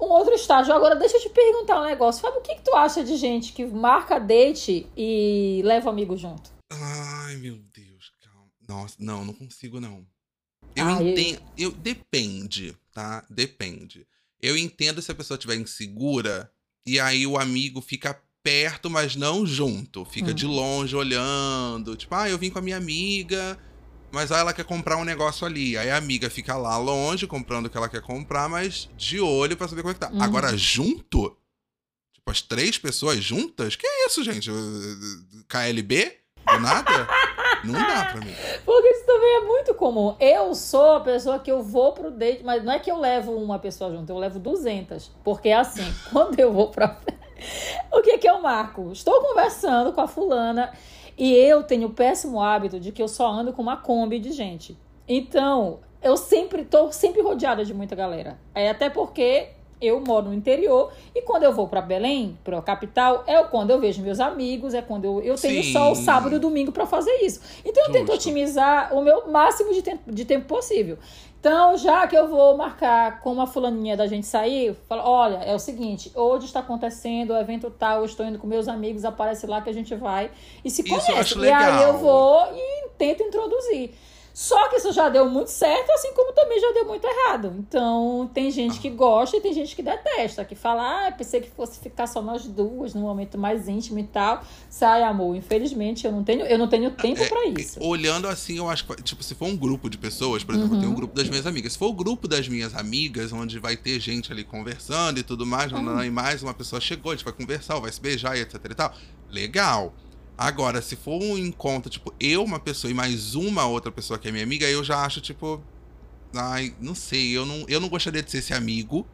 um outro estágio. Agora, deixa eu te perguntar um negócio. Fábio, o que, que tu acha de gente que marca date e leva amigo junto? Ai, meu Deus, calma. Nossa, não, não consigo, não. Eu Ah, eu- entendo. Eu... Depende, tá? Depende. Eu entendo se a pessoa estiver insegura e aí o amigo fica perto, mas não junto. Fica Hum. de longe olhando. Tipo, ah, eu vim com a minha amiga, mas aí ela quer comprar um negócio ali. Aí a amiga fica lá longe comprando o que ela quer comprar, mas de olho pra saber como é que tá. Uhum. Agora, junto? Tipo, as três pessoas juntas? Que isso, gente? KLB? Do nada? Não dá pra mim. Porque isso também é muito comum. Eu sou a pessoa que eu vou pro date, mas não é que eu levo uma pessoa junto, eu levo 200. Porque é assim, quando eu vou pra. o que que eu marco? Estou conversando com a fulana e eu tenho o péssimo hábito de que eu só ando com uma Kombi de gente. Então, eu sempre tô sempre rodeada de muita galera. É até porque eu moro no interior e quando eu vou pra Belém, pra capital, é quando eu vejo meus amigos, é quando eu, eu tenho Sim. só o sábado e o domingo pra fazer isso. Então eu tento Justo. otimizar o meu máximo de tempo, de tempo possível. Então, já que eu vou marcar com uma fulaninha da gente sair, eu falo, olha, é o seguinte, hoje está acontecendo o evento tal, eu estou indo com meus amigos, aparece lá que a gente vai e se Isso conhece. E aí eu vou e tento introduzir. Só que isso já deu muito certo, assim como também já deu muito errado. Então, tem gente que gosta e tem gente que detesta, que fala, ah, pensei que fosse ficar só nós duas, num momento mais íntimo e tal. Sai, amor, infelizmente eu não tenho, eu não tenho tempo É, pra isso. Olhando assim, eu acho que, tipo, se for um grupo de pessoas, por exemplo, eu Uhum. tenho um grupo das minhas amigas. Se for o grupo das minhas amigas, onde vai ter gente ali conversando e tudo mais, Uhum. e mais uma pessoa chegou, a gente vai conversar, vai se beijar e etc e tal, legal. Agora, se for um encontro, tipo, eu, uma pessoa e mais uma outra pessoa que é minha amiga, eu já acho, tipo. Ai, não sei, eu não, eu não gostaria de ser esse amigo.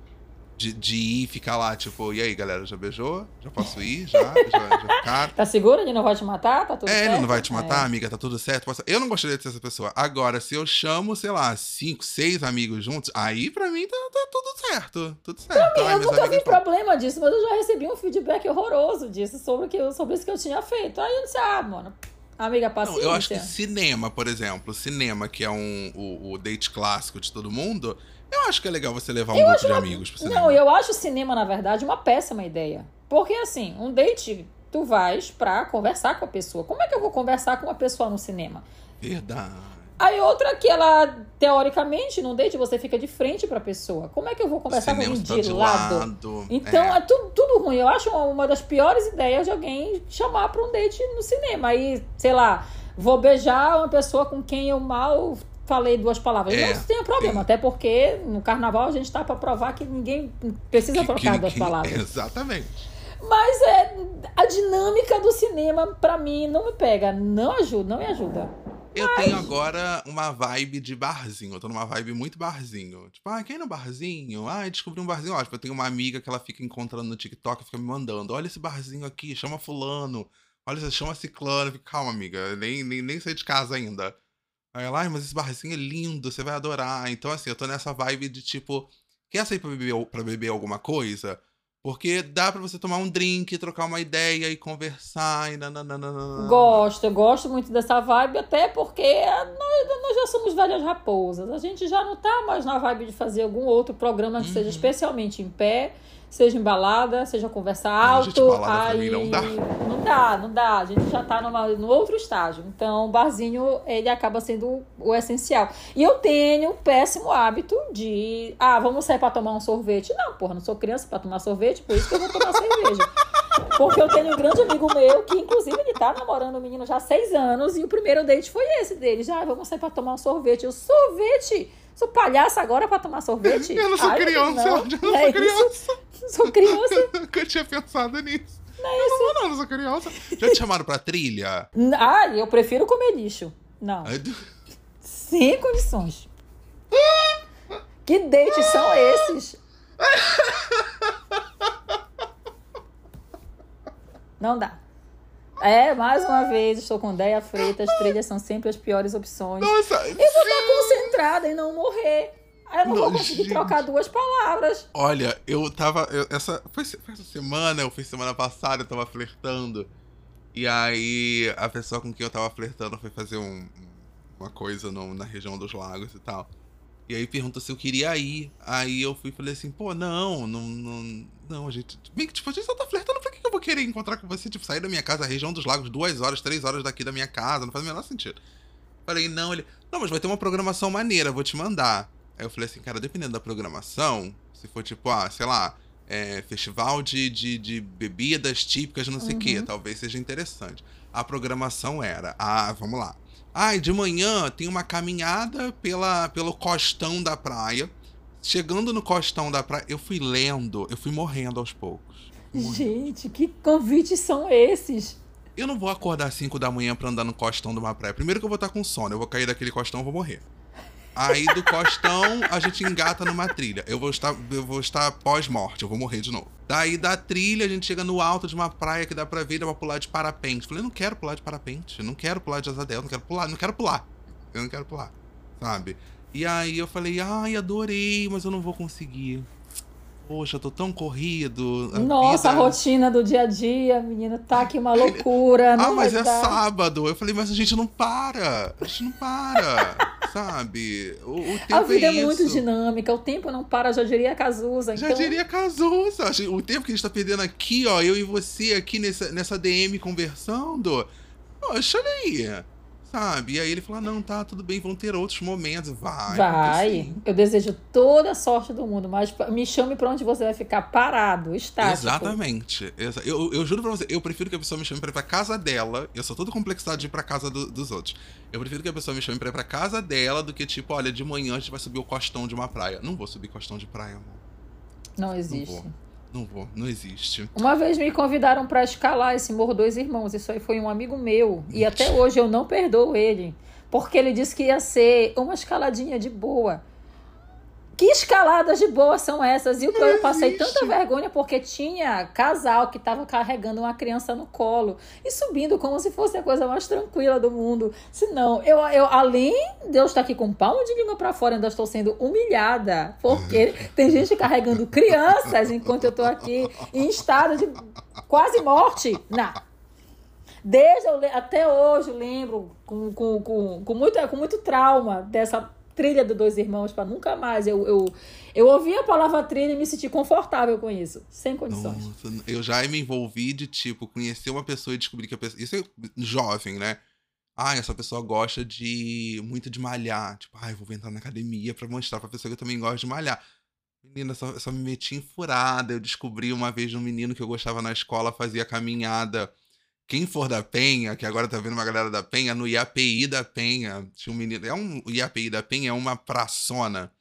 De, de ir e ficar lá, tipo, e aí, galera, já beijou? Já posso ir? Já? Já, já? Tá segura? Ele não vai te matar? Tá tudo É, certo? ele não vai te matar, É. amiga, tá tudo certo. Posso- Eu não gostaria de ser essa pessoa. Agora, se eu chamo, sei lá, cinco, seis amigos juntos, aí pra mim tá, tá tudo certo. Tudo certo. Eu nunca vi problema disso, mas eu já recebi um feedback horroroso disso, sobre, o que sobre isso que eu tinha feito. Aí eu disse, ah, mano, amiga, Não, paciência. eu acho que cinema, por exemplo, cinema, que é um, o, o date clássico de todo mundo, eu acho que é legal você levar um grupo de amigos pro cinema. Não, eu acho o cinema, na verdade, uma péssima ideia. Porque, assim, um date, tu vais pra conversar com a pessoa. Como é que eu vou conversar com uma pessoa no cinema? Verdade. Aí outra que ela, teoricamente, num date você fica de frente pra pessoa. Como é que eu vou conversar com alguém tá de, lado? lado. Então é. é, tudo, tudo ruim. Eu acho uma, uma das piores ideias de alguém chamar pra um date no cinema. Aí, sei lá, vou beijar uma pessoa com quem eu mal falei duas palavras. É, não tem problema, sim. até porque no carnaval a gente tá pra provar que ninguém precisa Que- trocar que- duas que- palavras. Exatamente. Mas é a dinâmica do cinema, pra mim, não me pega. Não ajuda, não me ajuda. Eu tenho agora uma vibe de barzinho. Eu tô numa vibe muito barzinho. Tipo, ah, quer ir no barzinho? Ah, descobri um barzinho ótimo. Eu tenho uma amiga que ela fica encontrando no TikTok e fica me mandando. Olha esse barzinho aqui, chama fulano. Olha, chama ciclano. Fico, Calma, amiga. Nem, nem, nem saí de casa ainda. Aí ela, mas esse barzinho é lindo, você vai adorar. Então, assim, eu tô nessa vibe de tipo, quer sair pra beber, pra beber alguma coisa? Porque dá pra você tomar um drink, trocar uma ideia e conversar e nananana. Gosto, eu gosto muito dessa vibe, até porque nós, nós já somos velhas raposas. A gente já não tá mais na vibe de fazer algum outro programa que Uhum. seja especialmente em pé, seja em balada, seja conversa alto. gente, balada pra aí não dá. Não dá, não dá. A gente já tá numa, no outro estágio. Então, o barzinho, ele acaba sendo o essencial. E eu tenho o péssimo hábito de, ah, vamos sair pra tomar um sorvete. Não, porra, não sou criança pra tomar sorvete, por isso que eu vou tomar cerveja. Porque eu tenho um grande amigo meu que, inclusive, ele tá namorando um menino já há seis anos e o primeiro date foi esse dele. Já, vamos sair pra tomar um sorvete. Eu, sorvete? Sou palhaça agora pra tomar sorvete? Eu não sou Ai, criança, não. eu não sou É criança. Isso. Sou criança. Eu nunca tinha pensado nisso. Não é isso. Não, não, sou criança. Já te chamaram pra trilha? Ah, eu prefiro comer lixo. Não. Sem condições. Que dates são esses? Não dá. É, mais uma vez, estou com Deia Freitas. Trilhas são sempre as piores opções. Nossa, Eu vou estar concentrada em não morrer. Aí eu não vou Não, conseguir gente. trocar duas palavras. Olha, eu tava. eu- essa, foi, foi essa semana, ou foi semana passada, eu tava flertando. E aí a pessoa com quem eu tava flertando foi fazer um- uma coisa no- na região dos lagos e tal. E aí perguntou se eu queria ir. Aí eu fui e falei assim, pô, não, não, não, não, a gente. Bem que, tipo, a gente só tá flertando, por que eu vou querer encontrar com você? Tipo, sair da minha casa, região dos lagos, duas horas, três horas daqui da minha casa, não faz o menor sentido. Falei, não, ele. Não, mas vai ter uma programação maneira, vou te mandar. Aí eu falei assim, cara, dependendo da programação, se for tipo, ah, sei lá, é, festival de, de, de bebidas típicas, não sei o quê, talvez seja interessante. A programação era, ah, vamos lá. Ai, de manhã tem uma caminhada pela, pelo costão da praia. Chegando no costão da praia, eu fui lendo, eu fui morrendo aos poucos. Gente, que convites são esses? Eu não vou acordar às 5 da manhã pra andar no costão de uma praia. Primeiro que eu vou estar com sono, eu vou cair daquele costão e vou morrer. Aí do costão a gente engata numa trilha. Eu vou estar, eu vou estar pós-morte, eu vou morrer de novo. Daí da trilha a gente chega no alto de uma praia que dá pra ver, dá pra pular de parapente. Falei, não quero pular de parapente, não quero pular de asa delta, não quero pular, não quero pular. Eu não quero pular, sabe? E aí eu falei, ai, adorei, mas eu não vou conseguir. Poxa, tô tão corrido. a Nossa, a vida- rotina do dia a dia, menina, tá aqui uma loucura. Ah, mas é dar. sábado. Eu falei, mas a gente não para. A gente não para. sabe? O, o tempo A vida é, é, muito dinâmica, o tempo não para, já diria Cazuza. Já então, diria Cazuza. O tempo que a gente tá perdendo aqui, ó, eu e você aqui nessa, nessa DM conversando. Poxa, olha aí. Sabe? E aí ele falou: ah, não, tá, tudo bem, vão ter outros momentos. Vai. Vai. sim. Eu desejo toda a sorte do mundo, mas me chame pra onde você vai ficar parado, estático. Exatamente. Exa- Eu, eu juro pra você, eu prefiro que a pessoa me chame pra ir pra casa dela. Eu sou todo complexado de ir pra casa do- dos outros. Eu prefiro que a pessoa me chame pra ir pra casa dela do que, tipo, olha, de manhã a gente vai subir o costão de uma praia. Não vou subir costão de praia, amor. Não Não existe. vou. Não vou, não existe. Uma vez me convidaram pra escalar esse Morro Dois Irmãos. Isso aí foi um amigo meu. E até hoje eu não perdoo ele. Porque ele disse que ia ser uma escaladinha de boa. Que escaladas de boa são essas? E o que eu passei tanta vergonha porque tinha casal que tava carregando uma criança no colo e subindo como se fosse a coisa mais tranquila do mundo. Se não, eu, eu além de eu estar aqui com um palmo de língua pra fora, ainda estou sendo humilhada. Porque tem gente carregando crianças enquanto eu tô aqui em estado de quase morte. Não. Desde eu até hoje eu lembro com, com, com, com, muito, com muito trauma dessa trilha do Dois Irmãos para nunca mais. Eu, eu, eu ouvi a palavra trilha e me senti confortável com isso, sem condições. Nossa, eu já me envolvi de, tipo, conhecer uma pessoa e descobrir que a pessoa. Isso é jovem, né? Ah, essa pessoa gosta de. muito de malhar. Tipo, ah, vou entrar na academia pra mostrar pra pessoa que eu também gosto de malhar. Menina, só, só me meti em furada. Eu descobri uma vez um menino que eu gostava na escola fazia caminhada. Quem for da Penha, que agora tá vendo uma galera da Penha, no IAPI da Penha, tinha um menino. É um o IAPI da Penha, é uma praçona.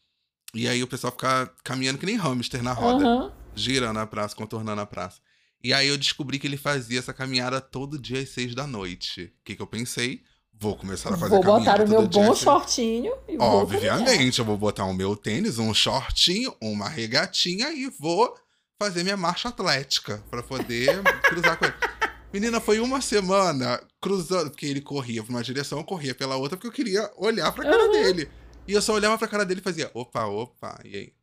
E aí o pessoal fica caminhando que nem hamster na roda Aham. girando a praça, contornando a praça. E aí eu descobri que ele fazia essa caminhada todo dia às seis da noite. O que, que eu pensei? Vou começar a fazer Vou botar o meu bom shortinho e vou. Obviamente, eu vou botar o meu tênis, um shortinho, uma regatinha e vou fazer minha marcha atlética pra poder cruzar com ele. Menina, foi uma semana cruzando, porque ele corria pra uma direção, eu corria pela outra, porque eu queria olhar pra cara dele. E eu só olhava pra cara dele e fazia, opa, opa, e aí?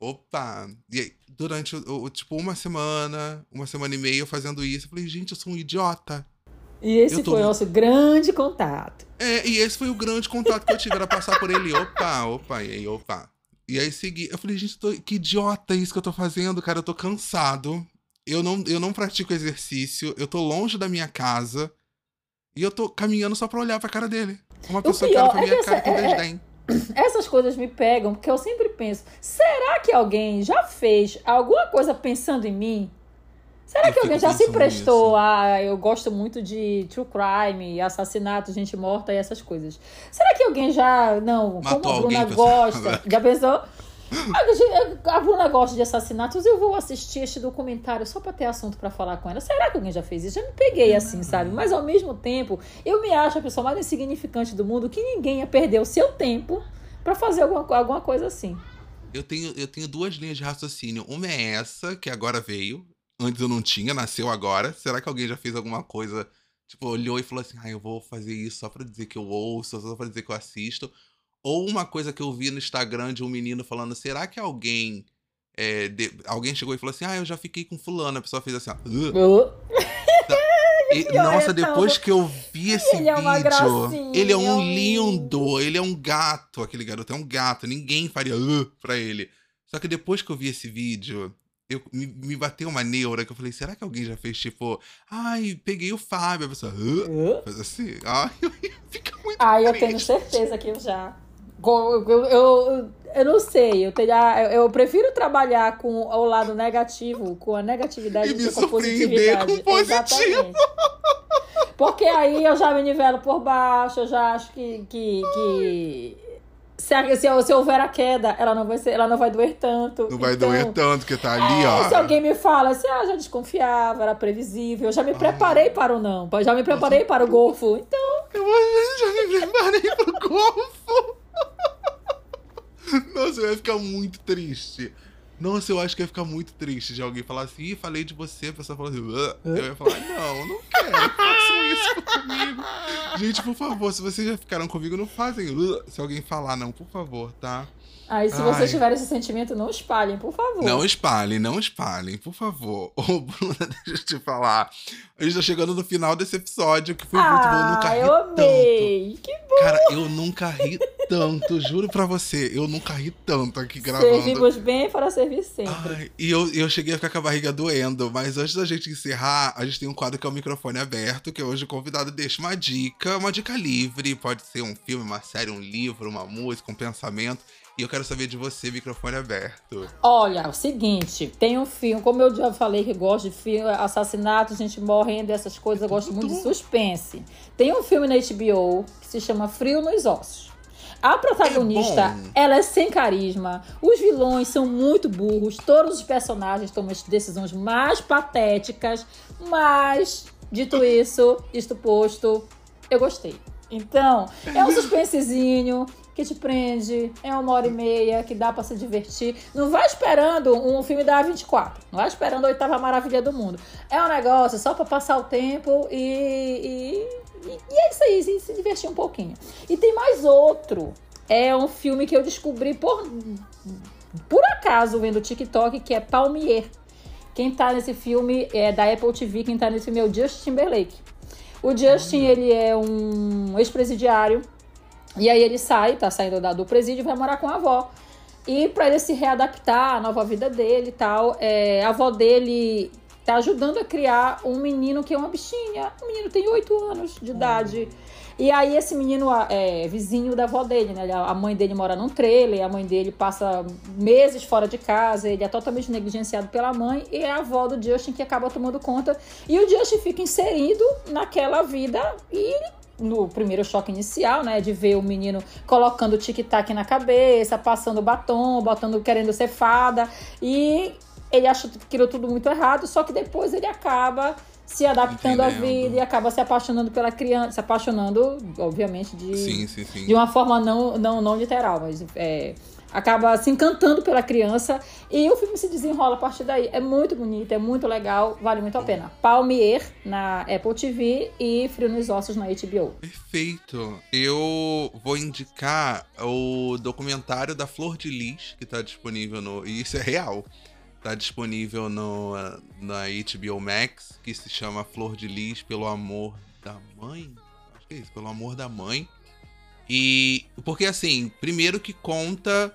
Opa! E aí, durante, o, o- tipo, uma semana, uma semana e meia eu fazendo isso, eu falei, gente, eu sou um idiota. E esse tô- foi o nosso grande contato. É, e esse foi o grande contato que eu tive, era passar por ele, opa, opa, e aí, opa. E aí segui, eu falei, gente, tô- que idiota isso que eu tô fazendo, cara, eu tô cansado. Eu não, eu não pratico exercício, eu tô longe da minha casa. E eu tô caminhando só pra olhar pra cara dele. Uma pessoa que pior olha pra é minha que cara essa- com é- desdém. Essas coisas me pegam porque eu sempre penso: será que alguém já fez alguma coisa pensando em mim? Será Eu que alguém já se prestou nisso. a. Eu gosto muito de true crime, assassinato, gente morta e essas coisas. Será que alguém já. Não, Matou como a Bruna gosta. Já pensou? A Bruna gosta de assassinatos, eu vou assistir este documentário só pra ter assunto pra falar com ela. Será que alguém já fez isso? Já me peguei assim, sabe? Mas ao mesmo tempo, eu me acho a pessoa mais insignificante do mundo que ninguém ia perder o seu tempo pra fazer alguma, alguma coisa assim. Eu tenho, eu tenho duas linhas de raciocínio. Uma é essa, que agora veio. Antes eu não tinha, nasceu agora. Será que alguém já fez alguma coisa? Tipo, olhou e falou assim: ah, eu vou fazer isso só pra dizer que eu ouço, só pra dizer que eu assisto. Ou uma coisa que eu vi no Instagram de um menino falando: será que alguém. é, de- Alguém chegou e falou assim: ah, eu já fiquei com fulano. A pessoa fez assim: ó. Uh, E, nossa, é depois que eu vi esse Ele é vídeo, gracinha, ele é um é lindo, ele é um gato, aquele garoto é um gato, ninguém faria uh, pra ele. Só que depois que eu vi esse vídeo, eu, me, me bateu uma neura que eu falei, será que alguém já fez tipo, ai, peguei o Fábio, a pessoa, uh, uh. faz assim, ai, fica muito Ah, eu triste. tenho certeza que eu já. Eu, eu, eu, eu não sei, eu, tenho, a- eu prefiro trabalhar com o lado negativo, com a negatividade E do que com a positividade. com o positivo. Exatamente. Porque aí eu já me nivelo por baixo, eu já acho que. que, que se, se, se houver a queda, ela não vai, ser, ela não vai doer tanto. Não vai Então, doer tanto que tá ali, é, ó. Se alguém me fala assim, ah, já desconfiava, era previsível, eu já me preparei para o não, já me preparei para o golfo. Então, Eu já me preparei pro golfo. Nossa, eu ia ficar muito triste. Nossa, eu acho que ia ficar muito triste de alguém falar assim, Ih, falei de você, a pessoa falou assim, "Ah". eu ia falar, não, não quero, façam isso comigo. Gente, por favor, se vocês já ficaram comigo, não fazem "Ah", se alguém falar, não, por favor, tá? aí se Ai. vocês tiverem esse sentimento, não espalhem, por favor. Não espalhem, não espalhem, por favor. Ô, Bruna, deixa eu te falar. A gente tá chegando no final desse episódio, que foi muito bom, nunca ah, ri eu tanto. amei. Que Cara, eu nunca ri tanto, juro pra você. Eu nunca ri tanto aqui gravando. servimos bem para servir sempre. Ai, e eu, eu cheguei a ficar com a barriga doendo, mas antes da gente encerrar, a gente tem um quadro que é o microfone aberto, que hoje o convidado deixa uma dica, uma dica livre, pode ser um filme, uma série, um livro, uma música, um pensamento. E eu quero saber de você, microfone aberto. Olha, é o seguinte, tem um filme, como eu já falei que gosto de filme, assassinato, gente morrendo, essas coisas, eu gosto muito de suspense. Tem um filme na HBO que se chama Frio nos Ossos. A protagonista, É ela é sem carisma, os vilões são muito burros, todos os personagens tomam as decisões mais patéticas, mas, dito isso, isto posto, eu gostei. Então, é um suspensezinho que te prende, é uma hora e meia que dá pra se divertir. Não vai esperando um filme da A24, não vai esperando a oitava maravilha do mundo. É um negócio só pra passar o tempo e, e, e- e é isso aí, se, se divertir um pouquinho. E tem mais outro. É um filme que eu descobri por, por acaso vendo o TikTok, que é Palmier. Quem tá nesse filme é da Apple TV, quem tá nesse filme é o Justin Timberlake. O Justin, ele é um ex-presidiário. E aí ele sai, tá saindo da- do presídio vai morar com a avó. E pra ele se readaptar à nova vida dele e tal, é, a avó dele tá ajudando a criar um menino que é uma bichinha. O menino tem 8 anos de idade. E aí esse menino é vizinho da avó dele, né? A mãe dele mora num trailer, a mãe dele passa meses fora de casa, ele é totalmente negligenciado pela mãe, e é a avó do Justin que acaba tomando conta. E o Justin fica inserido naquela vida e ele no primeiro choque inicial, né, de ver o menino colocando tic-tac na cabeça, passando batom, botando querendo ser fada, e ele acha aquilo tudo muito errado, só que depois ele acaba se adaptando à Entendendo. vida e acaba se apaixonando pela criança, se apaixonando, obviamente, de, Sim, sim, sim. de uma forma não, não, não literal, mas é, acaba se encantando pela criança e o filme se desenrola a partir daí. É muito bonito, é muito legal, vale muito a pena. Palmier na Apple TV e Frio nos Ossos na HBO. Perfeito. Eu vou indicar o documentário da Flor de Lis, que tá disponível no. E isso é real. Tá disponível no, na HBO Max, que se chama Flor de Lis pelo amor da mãe. Acho que é isso, pelo amor da mãe. E. Porque assim, primeiro que conta.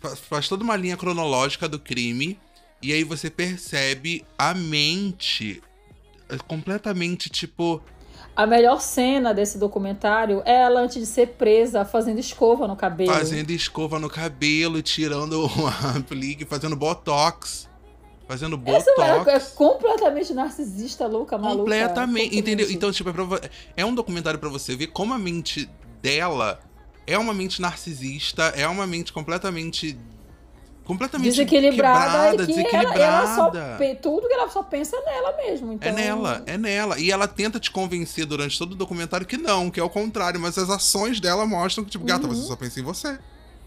Fa- Faz toda uma linha cronológica do crime. E aí você percebe a mente é, completamente tipo. A melhor cena desse documentário é ela antes de ser presa fazendo escova no cabelo. Fazendo escova no cabelo, tirando a plique, fazendo botox. Fazendo Essa mulher é botox. completamente narcisista, louca, maluca. Completamente, Completamente. entendeu? Então, tipo, é, pra é um documentário pra você ver como a mente dela é uma mente narcisista, é uma mente completamente. completamente desequilibrada quebrada, que ela, ela só desequilibrada. tudo que ela só pensa nela mesmo. Então, É nela, é nela. E ela tenta te convencer durante todo o documentário que não, que é o contrário, mas as ações dela mostram que, tipo, gata, você só pensa em você.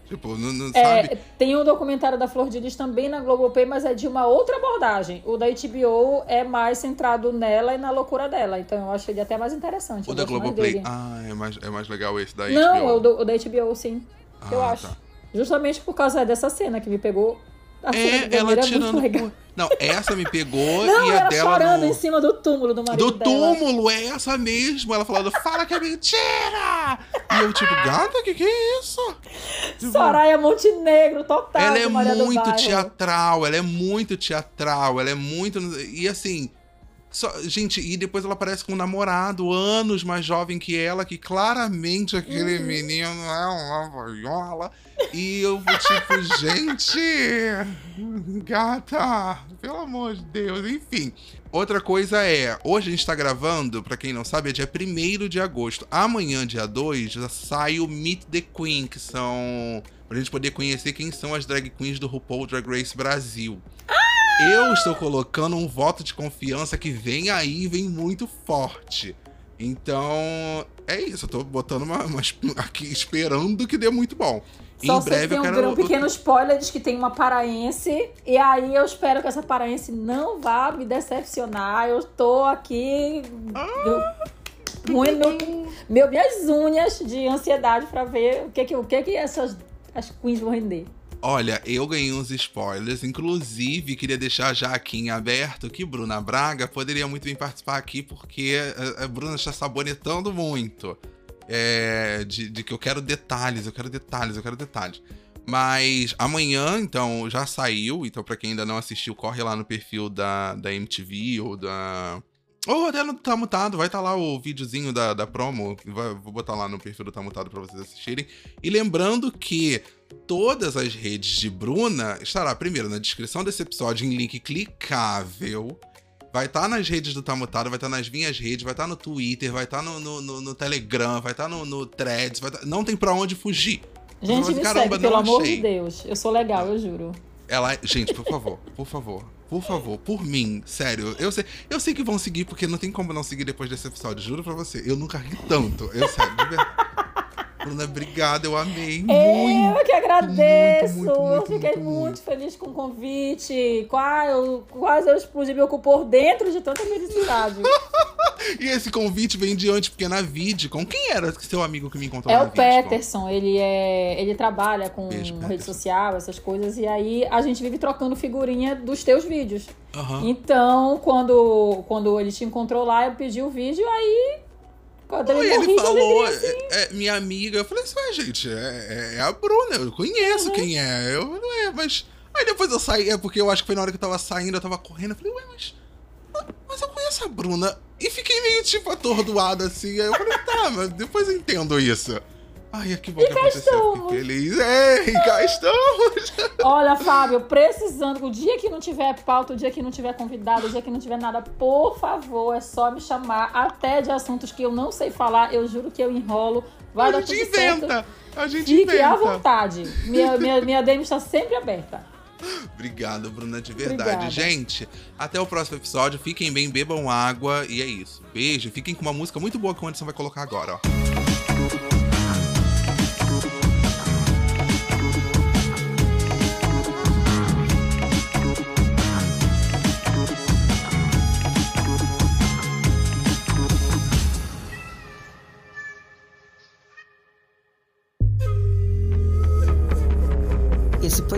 Tipo, não, não. É, sabe? tem um documentário da Flor de Lis também na Globoplay, mas é de uma outra abordagem. O da HBO é mais centrado nela e na loucura dela. Então eu acho ele até mais interessante. O eu da Globoplay. Ah, é mais, é mais legal esse da Não, HBO. é o, do- o da HBO, sim. eu Ah, acho. tá. Justamente por causa dessa cena que me pegou. A É, ela é tirando. Não, essa me pegou Não, e a ela dela. chorando no- em cima do túmulo do marido Do dela. túmulo, é essa mesmo. Ela falando, fala que é mentira! E eu, tipo, gata, que que é isso? Tipo, Soraya Montenegro, total. ela é muito teatral, ela é muito teatral, ela é muito. E assim. Só- gente, e depois ela parece com um namorado, anos mais jovem que ela, que claramente aquele Uhum. menino é uma voiola. E eu vou tipo, gente. Gata, pelo amor de Deus, enfim. Outra coisa é, hoje a gente tá gravando, pra quem não sabe, é dia 1 de agosto. Amanhã, dia 2, já sai o Meet the Queen, que são. Pra gente poder conhecer quem são as drag queens do RuPaul Drag Race Brasil. Eu estou colocando um voto de confiança que vem aí, vem muito forte. Então, é isso. Eu tô botando uma, uma aqui esperando que dê muito bom. Só em breve que eu quero. um pequeno spoiler diz que tem uma paraense. E aí eu espero que essa paraense não vá me decepcionar. Eu tô aqui. Ah! eu- moendo meu, meu, minhas unhas de ansiedade pra ver o que, que, o que, que essas as queens vão render. Olha, eu ganhei uns spoilers. Inclusive, queria deixar já aqui em aberto que Bruna Braga poderia muito bem participar aqui, porque a, a Bruna está sabonetando muito. É, de, de que eu quero detalhes, eu quero detalhes, eu quero detalhes. Mas amanhã, então, já saiu. Então, pra quem ainda não assistiu, corre lá no perfil da, da MTV ou da. Ou até no Tá Mutado, vai estar lá o videozinho da, da promo. vou botar lá no perfil do Tá Mutado pra vocês assistirem. E lembrando que todas as redes de Bruna estará primeiro na descrição desse episódio em link clicável. Vai estar nas redes do Tamutado, vai estar nas minhas redes, vai estar no Twitter, vai estar no, no, no- no Telegram, vai estar no, no Threads, vai tá- não tem pra onde fugir. Gente, vai me "Caramba, segue, pelo não amor achei." de Deus. Eu sou legal, eu juro. Ela, gente, por favor, por favor, por favor, por mim, sério. Eu sei, eu sei que vão seguir porque não tem como não seguir depois desse episódio, juro pra você. Eu nunca ri tanto, eu sério, de verdade. Bruna, obrigada, eu amei muito. Eu que agradeço. muito, muito, eu fiquei muito, muito, muito. feliz com o convite. Quase eu, quase eu explodi meu cu por dentro de tanta felicidade. E esse convite vem de antes, porque na VidCon, quem era seu amigo que me encontrou É o? Peterson, ele é, ele trabalha com Beijo, rede Peterson. social, essas coisas, e aí a gente vive trocando figurinha dos teus vídeos. Aham. Então, quando, quando ele te encontrou lá, eu pedi o vídeo, aí quando ele, e ele falou, assim. é, é, minha amiga, eu falei assim, ah, gente, é, é- é a Bruna, eu conheço Uhum. quem é. Eu não é, mas. Aí depois eu saí, é porque eu acho que foi na hora que eu tava saindo, eu tava correndo, eu falei, ué, mas. Mas eu conheço a Bruna. E fiquei meio, tipo, atordoado assim. Aí eu falei, tá, mas depois eu entendo isso. Ai, que bom que aconteceu, feliz. É, e cá estamos. Olha, Fábio, precisando, o dia que não tiver pauta, o dia que não tiver convidado, o dia que não tiver nada, por favor, é só me chamar, até de assuntos que eu não sei falar, eu juro que eu enrolo, vai a dar gente tudo certo. inventa. A gente Fique à inventa. vontade. Minha, minha, minha DM está sempre aberta. Obrigado, Bruna, de verdade. Obrigada. Gente, até o próximo episódio. Fiquem bem, bebam água e é isso. Beijo. Fiquem com uma música muito boa que o Anderson vai colocar agora, ó.